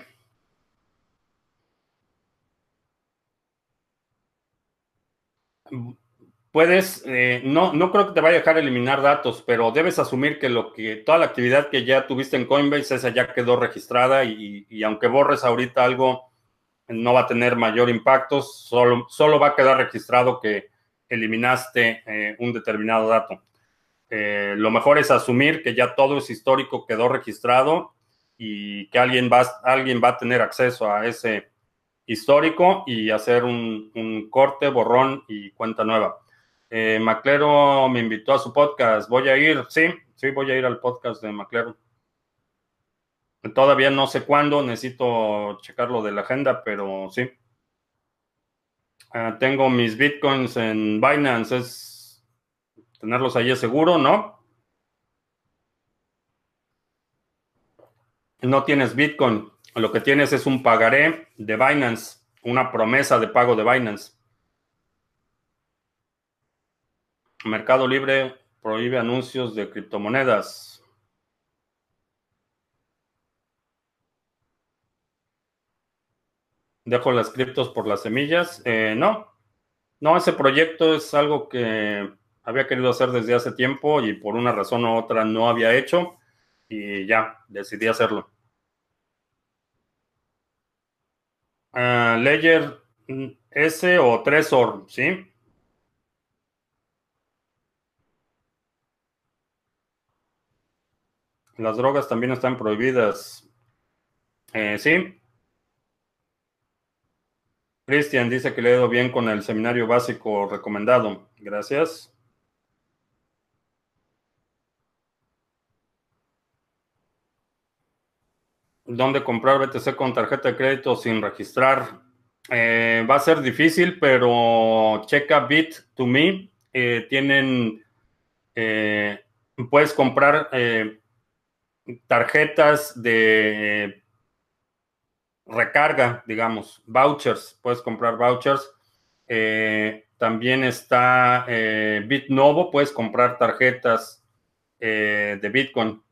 puedes, eh, no, no creo que te vaya a dejar eliminar datos, pero debes asumir que lo que toda la actividad que ya tuviste en Coinbase, esa ya quedó registrada y, aunque borres ahorita algo, no va a tener mayor impacto, solo, solo va a quedar registrado que eliminaste eh, un determinado dato. Eh, lo mejor es asumir que ya todo es histórico, quedó registrado y que alguien va, alguien va a tener acceso a ese histórico y hacer un, un corte, borrón y cuenta nueva. Eh, Maclero me invitó a su podcast. Voy a ir, sí, sí, voy a ir al podcast de Maclero. Todavía no sé cuándo, necesito checarlo de la agenda, pero sí. Ah, tengo mis bitcoins en Binance, es tenerlos ahí seguro, ¿no? No tienes bitcoin, lo que tienes es un pagaré de Binance, una promesa de pago de Binance. Mercado Libre prohíbe anuncios de criptomonedas. Dejo las criptos por las semillas. Eh, no, no, ese proyecto es algo que había querido hacer desde hace tiempo y por una razón u otra no había hecho y ya, decidí hacerlo. Uh, Ledger mm, S o Trezor, ¿sí? Las drogas también están prohibidas. Eh, sí. Cristian dice que le ha ido bien con el seminario básico recomendado. Gracias. ¿Dónde comprar BTC con tarjeta de crédito sin registrar? Eh, va a ser difícil, pero checa Bit2Me. Eh, tienen, puedes comprar tarjetas de recarga, digamos, vouchers, puedes comprar vouchers. Eh, también está eh, BitNovo, puedes comprar tarjetas eh, de Bitcoin.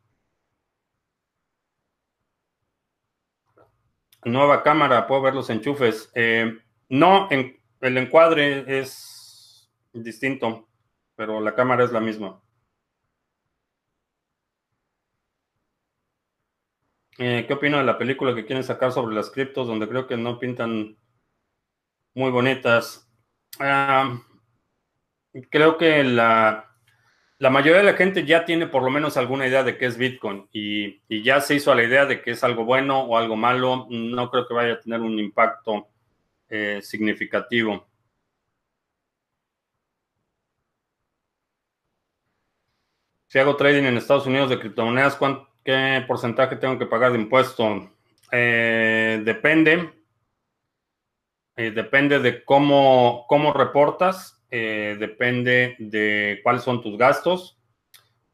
Nueva cámara, puedo ver los enchufes. no, en, el encuadre es distinto, pero la cámara es la misma. Eh, ¿Qué opino de la película que quieren sacar sobre las criptos, donde creo que no pintan muy bonitas? Ah, creo que la, la, mayoría de la gente ya tiene por lo menos alguna idea de qué es Bitcoin y, ya se hizo a la idea de que es algo bueno o algo malo. No creo que vaya a tener un impacto eh, significativo. Si hago trading en Estados Unidos de criptomonedas. ¿Qué porcentaje tengo que pagar de impuesto? Eh, depende. Eh, depende de cómo, cómo reportas, eh, depende de cuáles son tus gastos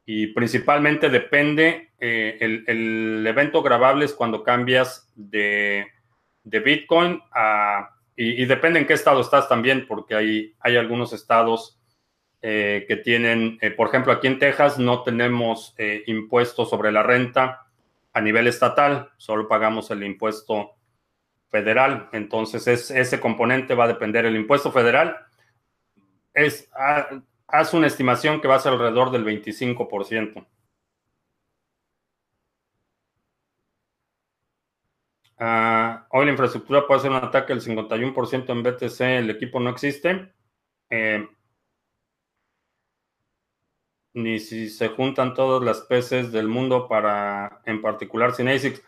y principalmente depende, el, evento grabable es cuando cambias de, Bitcoin a, y, depende en qué estado estás también, porque hay, hay algunos estados eh, que tienen, eh, por ejemplo, aquí en Texas no tenemos eh, impuestos sobre la renta a nivel estatal, solo pagamos el impuesto federal. Entonces, ese componente va a depender. El impuesto federal es, haz una estimación que va a ser alrededor del 25%. Ah, hoy la infraestructura puede ser un ataque del 51% en BTC, el equipo no existe ni si se juntan todas las peces del mundo para, en particular, sin ASICs.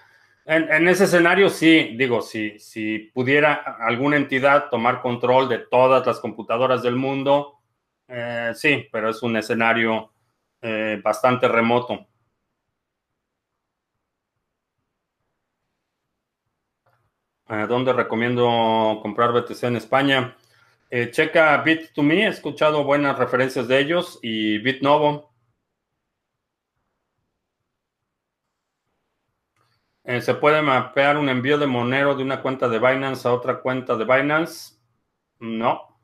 En, ese escenario, sí, digo, si, si pudiera alguna entidad tomar control de todas las computadoras del mundo, eh, sí, pero es un escenario eh, bastante remoto. ¿Dónde recomiendo comprar BTC en España? Eh, checa Bit2Me, he escuchado buenas referencias de ellos y BitNovo. Eh, ¿Se puede mapear un envío de Monero de una cuenta de Binance a otra cuenta de Binance? No.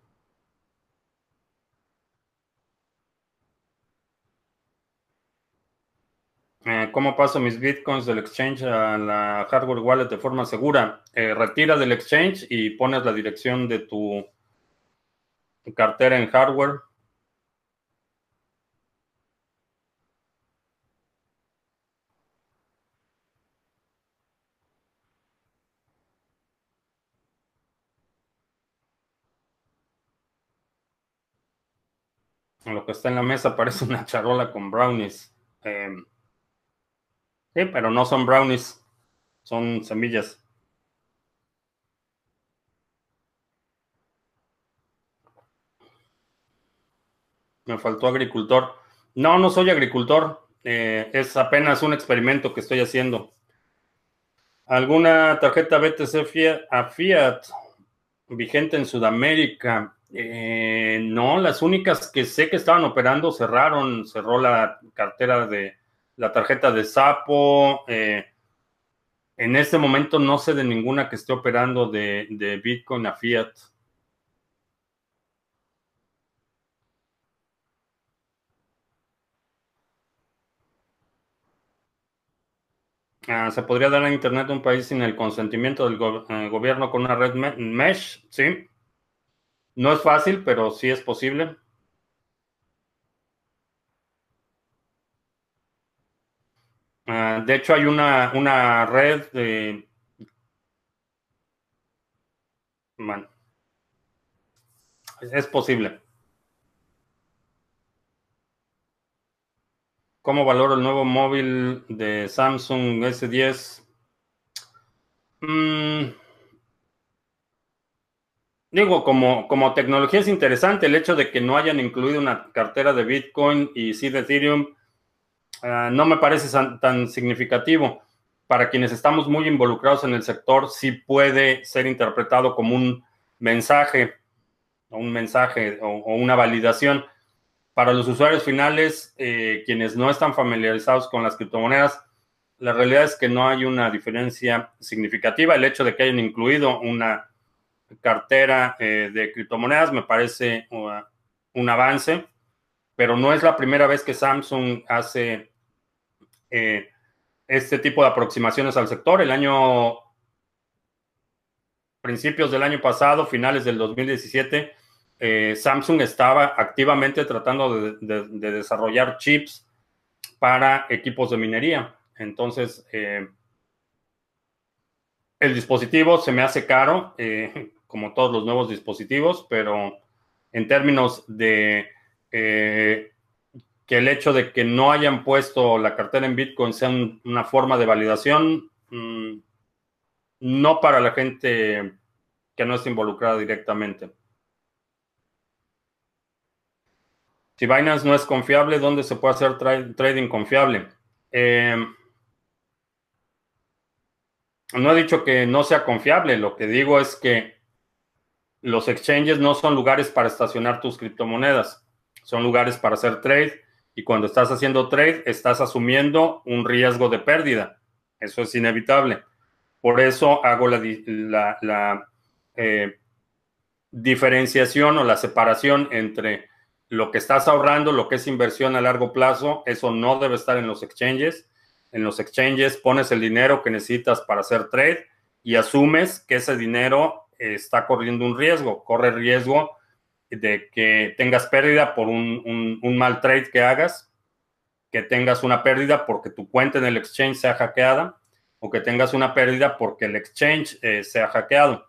Eh, ¿Cómo paso mis bitcoins del exchange a la hardware wallet de forma segura? retira del exchange y pones la dirección de tu cartera en hardware. Lo que está en la mesa parece una charola con brownies. Em, sí, pero no son brownies, son semillas. Me faltó agricultor. No, no soy agricultor. Eh, es apenas un experimento que estoy haciendo. ¿Alguna tarjeta BTC a Fiat vigente en Sudamérica? Eh, no, las únicas que sé que estaban operando cerraron, cerró la cartera de la tarjeta de Sapo. Eh, en este momento no sé de ninguna que esté operando de, Bitcoin a Fiat. Ah, ¿Se podría dar a Internet un país sin el consentimiento del eh, gobierno con una red mesh? Sí. No es fácil, pero sí es posible. Ah, de hecho, hay una, una red de... Bueno, es posible. ¿Cómo valoro el nuevo móvil de Samsung S10? Mm, digo, como, como tecnología es interesante el hecho de que no hayan incluido una cartera de Bitcoin y sí de Ethereum. Ah, no me parece tan, significativo. Para quienes estamos muy involucrados en el sector, sí puede ser interpretado como un mensaje, un mensaje o una validación para los usuarios finales, eh, quienes no están familiarizados con las criptomonedas, la realidad es que no hay una diferencia significativa. El hecho de que hayan incluido una cartera eh, de criptomonedas me parece uh, un avance, pero no es la primera vez que Samsung hace eh, este tipo de aproximaciones al sector. El año, principios del año pasado, finales del 2017, eh, Samsung estaba activamente tratando de, desarrollar chips para equipos de minería. Entonces, el dispositivo se me hace caro, como todos los nuevos dispositivos, pero en términos de que el hecho de que no hayan puesto la cartera en Bitcoin sea una forma de validación, mm, no para la gente que no está involucrada directamente. Si Binance no es confiable, ¿dónde se puede hacer trading confiable? Eh, no he dicho que no sea confiable, lo que digo es que los exchanges no son lugares para estacionar tus criptomonedas, son lugares para hacer trade y cuando estás haciendo trade estás asumiendo un riesgo de pérdida. Eso es inevitable. Por eso hago la, eh, diferenciación o la separación entre lo que estás ahorrando, lo que es inversión a largo plazo, eso no debe estar en los exchanges. En los exchanges pones el dinero que necesitas para hacer trade y asumes que ese dinero está corriendo un riesgo, corre riesgo de que tengas pérdida por un, mal trade que hagas, que tengas una pérdida porque tu cuenta en el exchange sea hackeada o que tengas una pérdida porque el exchange eh, sea hackeado.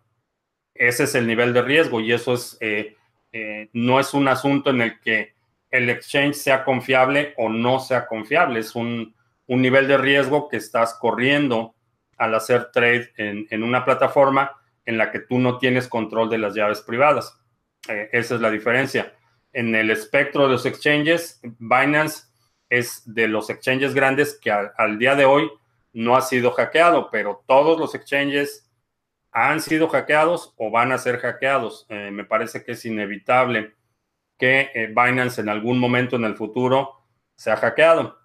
Ese es el nivel de riesgo y eso es eh, eh, no es un asunto en el que el exchange sea confiable o no sea confiable, es un, nivel de riesgo que estás corriendo al hacer trade en, una plataforma en la que tú no tienes control de las llaves privadas. Eh, esa es la diferencia. En el espectro de los exchanges, Binance es de los exchanges grandes que al día de hoy no ha sido hackeado, pero todos los exchanges han sido hackeados o van a ser hackeados. Eh, me parece que es inevitable que eh, Binance en algún momento en el futuro sea hackeado.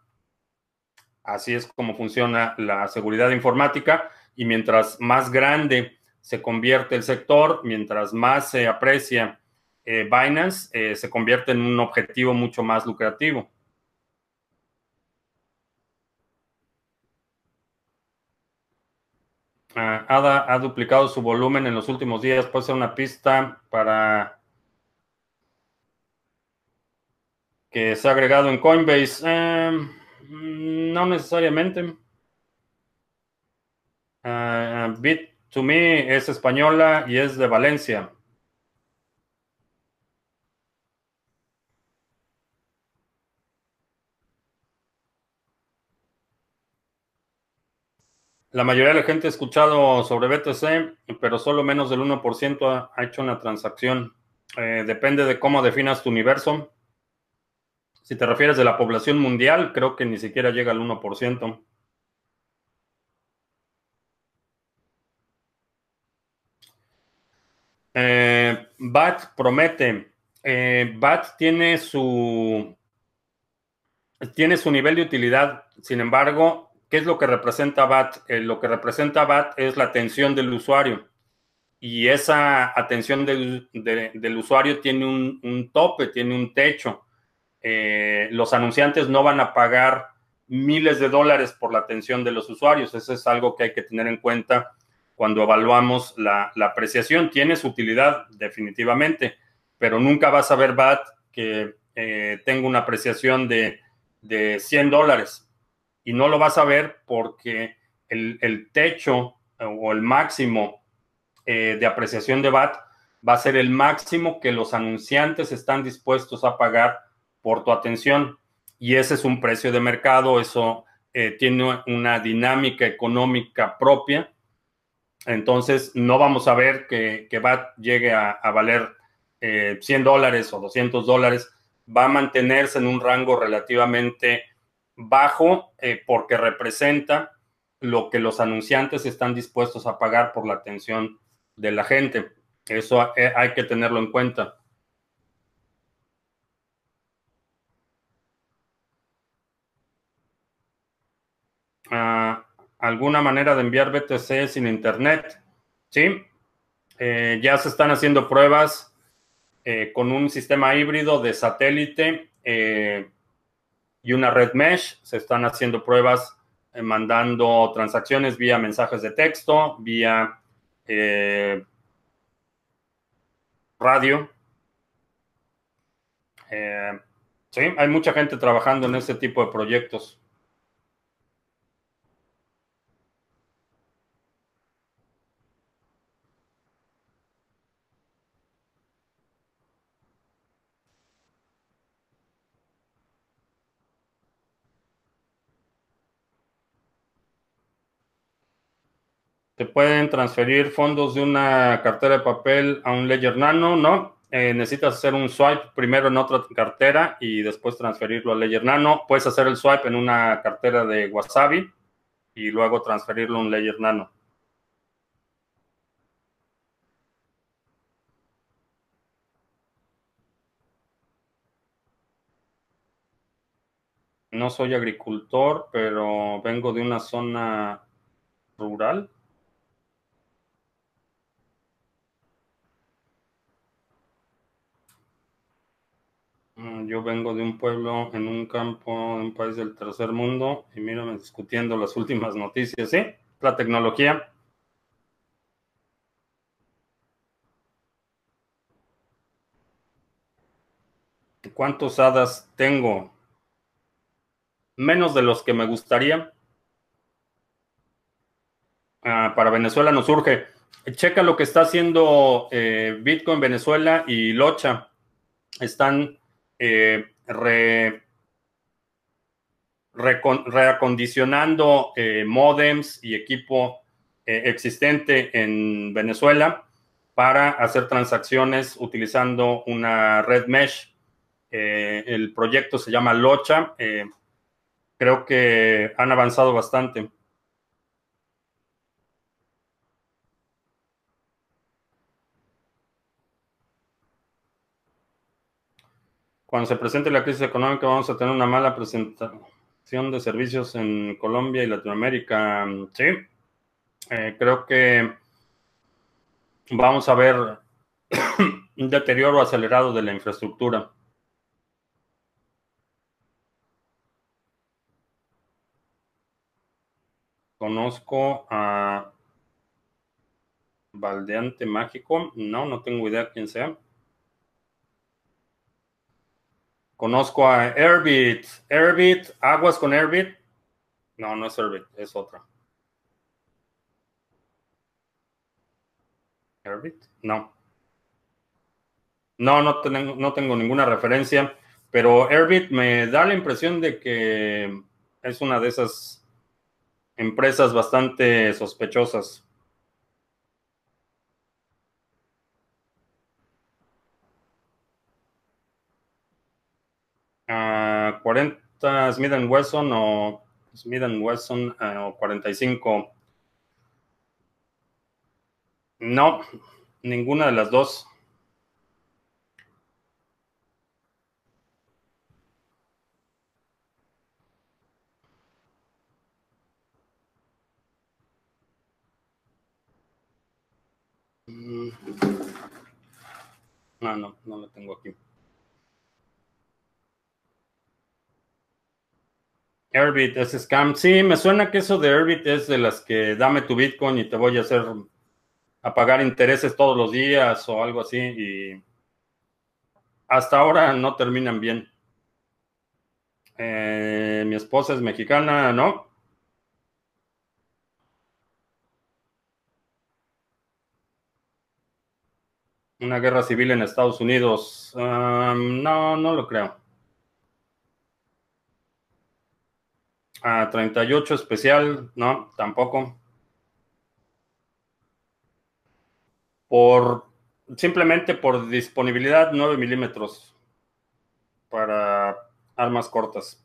Así es como funciona la seguridad informática y mientras más grande se convierte el sector, mientras más se aprecia eh, Binance, se convierte en un objetivo mucho más lucrativo. ADA ha duplicado su volumen en los últimos días. Puede ser una pista para que se ha agregado en Coinbase. Em, no necesariamente. Uh, Bit2Me es española y es de Valencia. La mayoría de la gente ha escuchado sobre BTC, pero solo menos del 1% ha hecho una transacción. Eh, depende de cómo definas tu universo. Si te refieres de la población mundial, creo que ni siquiera llega al 1%. Eh, BAT promete. Eh, BAT tiene su, tiene su nivel de utilidad. Sin embargo, ¿Qué es lo que representa BAT? Eh, lo que representa BAT es la atención del usuario. Y esa atención del, usuario tiene un, tope, tiene un techo. Eh, los anunciantes no van a pagar miles de dólares por la atención de los usuarios. Eso es algo que hay que tener en cuenta cuando evaluamos la, apreciación. Tiene su utilidad, definitivamente, pero nunca vas a ver BAT que eh, tenga una apreciación de, de 100 dólares y no lo vas a ver porque el, techo eh, o el máximo eh, de apreciación de VAT va a ser el máximo que los anunciantes están dispuestos a pagar por tu atención. Y ese es un precio de mercado, eso eh, tiene una dinámica económica propia. Entonces, no vamos a ver que, que VAT llegue a, valer 100 dólares o 200 dólares. Va a mantenerse en un rango relativamente bajo eh, porque representa lo que los anunciantes están dispuestos a pagar por la atención de la gente. Eso eh, hay que tenerlo en cuenta. Ah, ¿Alguna manera de enviar BTC sin internet? Sí. Eh, ya se están haciendo pruebas con un sistema híbrido de satélite y una red mesh. Se están haciendo pruebas eh, mandando transacciones vía mensajes de texto, vía eh, radio. Eh, sí, hay mucha gente trabajando en este tipo de proyectos. ¿Te pueden transferir fondos de una cartera de papel a un Ledger Nano? No. Eh, necesitas hacer un swipe primero en otra cartera y después transferirlo a Ledger Nano. Puedes hacer el swipe en una cartera de Wasabi y luego transferirlo a un Ledger Nano. No soy agricultor, pero vengo de una zona rural. Yo vengo de un pueblo en un campo, en un país del tercer mundo, y mírame discutiendo las últimas noticias, ¿sí? La tecnología. ¿Cuántos hadas tengo? Menos de los que me gustaría. Ah, para Venezuela nos surge. Checa lo que está haciendo eh, Bitcoin Venezuela y Locha. Están eh, reacondicionando eh, modems y equipo eh, existente en Venezuela para hacer transacciones utilizando una red mesh. el proyecto se llama Locha. creo que han avanzado bastante. Cuando se presente la crisis económica vamos a tener una mala presentación de servicios en Colombia y Latinoamérica. Sí, eh, creo que vamos a ver un deterioro acelerado de la infraestructura. Conozco a Valdeante Mágico. No, no tengo idea quién sea. Conozco a Airbit. Airbit, aguas con Airbit. No, no es Airbit, es otra. Airbit, no. No, no no tengo ninguna referencia, pero Airbit me da la impresión de que es una de esas empresas bastante sospechosas. Uh, 40 Smith Wesson o Smith Wesson uh, o 45. No, ninguna de las dos. No, no, no lo tengo aquí. Airbit es scam. Sí, me suena que eso de Airbit es de las que dame tu Bitcoin y te voy a hacer a pagar intereses todos los días o algo así. Y hasta ahora no terminan bien. Eh, mi esposa es mexicana, ¿no? Una guerra civil en Estados Unidos. no, no lo creo. A 38 especial, no, tampoco. Por simplemente por disponibilidad 9 milímetros para armas cortas.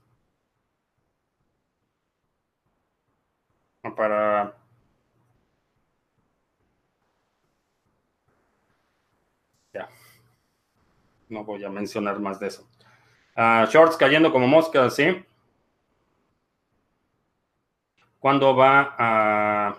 Para no voy a mencionar más de eso. Ah, shorts cayendo como moscas, ¿sí? ¿Cuándo va a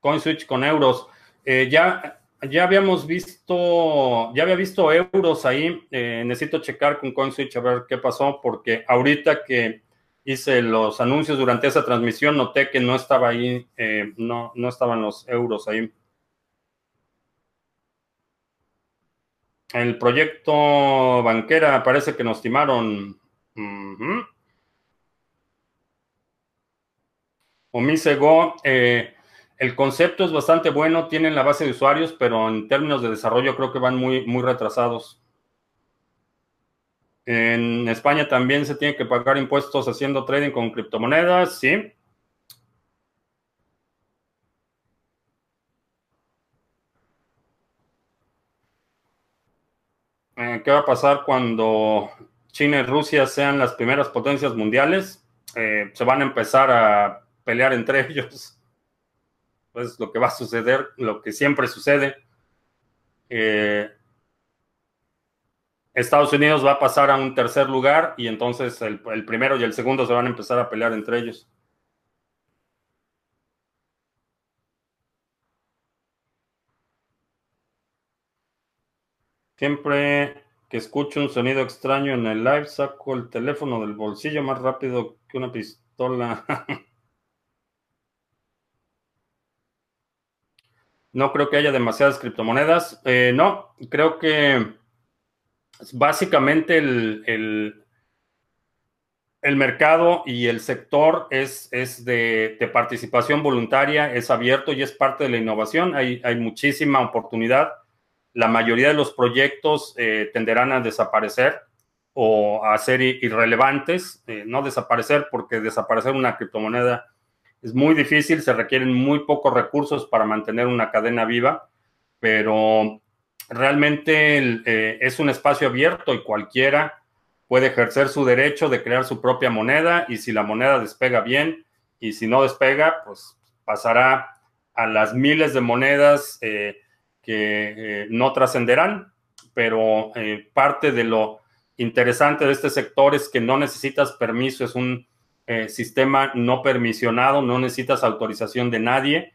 CoinSwitch con euros? Eh, ya, ya habíamos visto, ya había visto euros ahí. Eh, necesito checar con CoinSwitch a ver qué pasó, porque ahorita que hice los anuncios durante esa transmisión, noté que no estaba ahí, eh, no, no estaban los euros ahí. El proyecto banquera parece que nos timaron. Omisego, eh, el concepto es bastante bueno, tienen la base de usuarios, pero en términos de desarrollo creo que van muy, muy retrasados. En España también se tiene que pagar impuestos haciendo trading con criptomonedas, sí. Eh, ¿Qué va a pasar cuando China y Rusia sean las primeras potencias mundiales? Eh, se van a empezar a pelear entre ellos. Pues lo que va a suceder, lo que siempre sucede. Eh, Estados Unidos va a pasar a un tercer lugar y entonces el, el primero y el segundo se van a empezar a pelear entre ellos. Siempre que escucho un sonido extraño en el live, saco el teléfono del bolsillo más rápido que una pistola. no creo que haya demasiadas criptomonedas. Eh, no, creo que básicamente el, el, mercado y el sector es, es de, de, participación voluntaria, es abierto y es parte de la innovación. Hay, hay muchísima oportunidad la mayoría de los proyectos eh, tenderán a desaparecer o a ser irrelevantes, eh, no desaparecer porque desaparecer una criptomoneda es muy difícil, se requieren muy pocos recursos para mantener una cadena viva, pero realmente eh, es un espacio abierto y cualquiera puede ejercer su derecho de crear su propia moneda y si la moneda despega bien y si no despega, pues pasará a las miles de monedas que eh, no trascenderán, pero eh, parte de lo interesante de este sector es que no necesitas permiso, es un eh, sistema no permisionado, no necesitas autorización de nadie.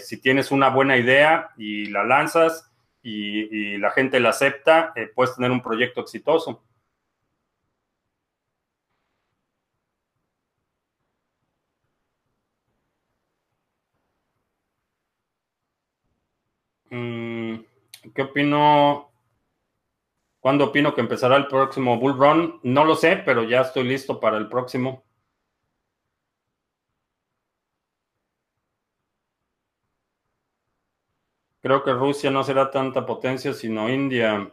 si tienes una buena idea y la lanzas y, la gente la acepta, puedes tener un proyecto exitoso. Mm, ¿Qué opino ¿Cuándo opino que empezará el próximo Bull Run? No lo sé, pero ya estoy listo para el próximo. Creo que Rusia no será tanta potencia, sino India.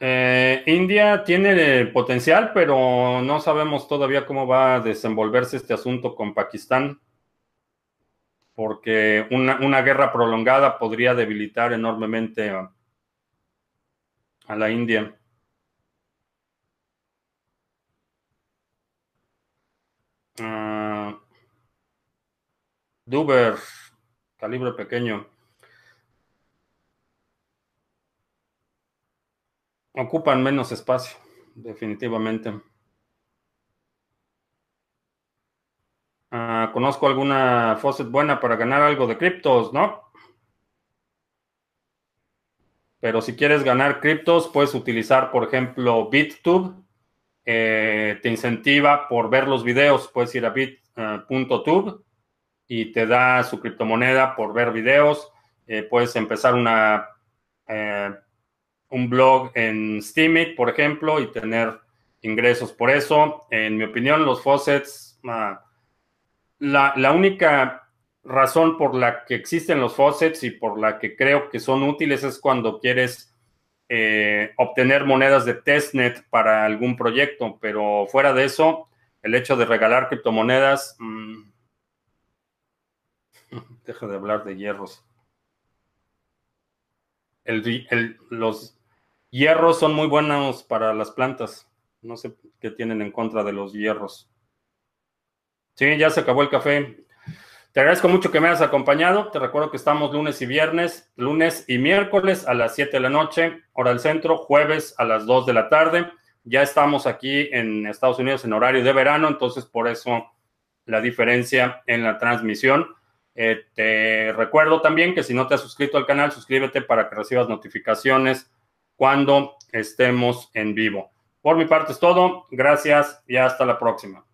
Eh, India tiene potencial, pero no sabemos todavía cómo va a desenvolverse este asunto con Pakistán, porque una, guerra prolongada podría debilitar enormemente a, la India. Uh, Duber, calibre pequeño. Ocupan menos espacio, definitivamente. Ah, conozco alguna faucet buena para ganar algo de criptos, ¿no? Pero si quieres ganar criptos, puedes utilizar, por ejemplo, BitTube. Eh, te incentiva por ver los videos. Puedes ir a bit.tube eh, y te da su criptomoneda por ver videos. Eh, puedes empezar una un blog en Steemit, por ejemplo, y tener ingresos por eso. En mi opinión, los faucets, ah, la, única razón por la que existen los faucets y por la que creo que son útiles es cuando quieres eh, obtener monedas de testnet para algún proyecto, pero fuera de eso, el hecho de regalar criptomonedas, mm, deja de hablar de hierros. los Hierros son muy buenos para las plantas. No sé qué tienen en contra de los hierros. Sí, ya se acabó el café. Te agradezco mucho que me hayas acompañado. Te recuerdo que estamos lunes y viernes, lunes y miércoles a las 7 de la noche, hora del centro, jueves a las 2 de la tarde. Ya estamos aquí en Estados Unidos en horario de verano, entonces por eso la diferencia en la transmisión. Te recuerdo también que si no te has suscrito al canal, suscríbete para que recibas notificaciones cuando estemos en vivo. Por mi parte es todo. Gracias y hasta la próxima.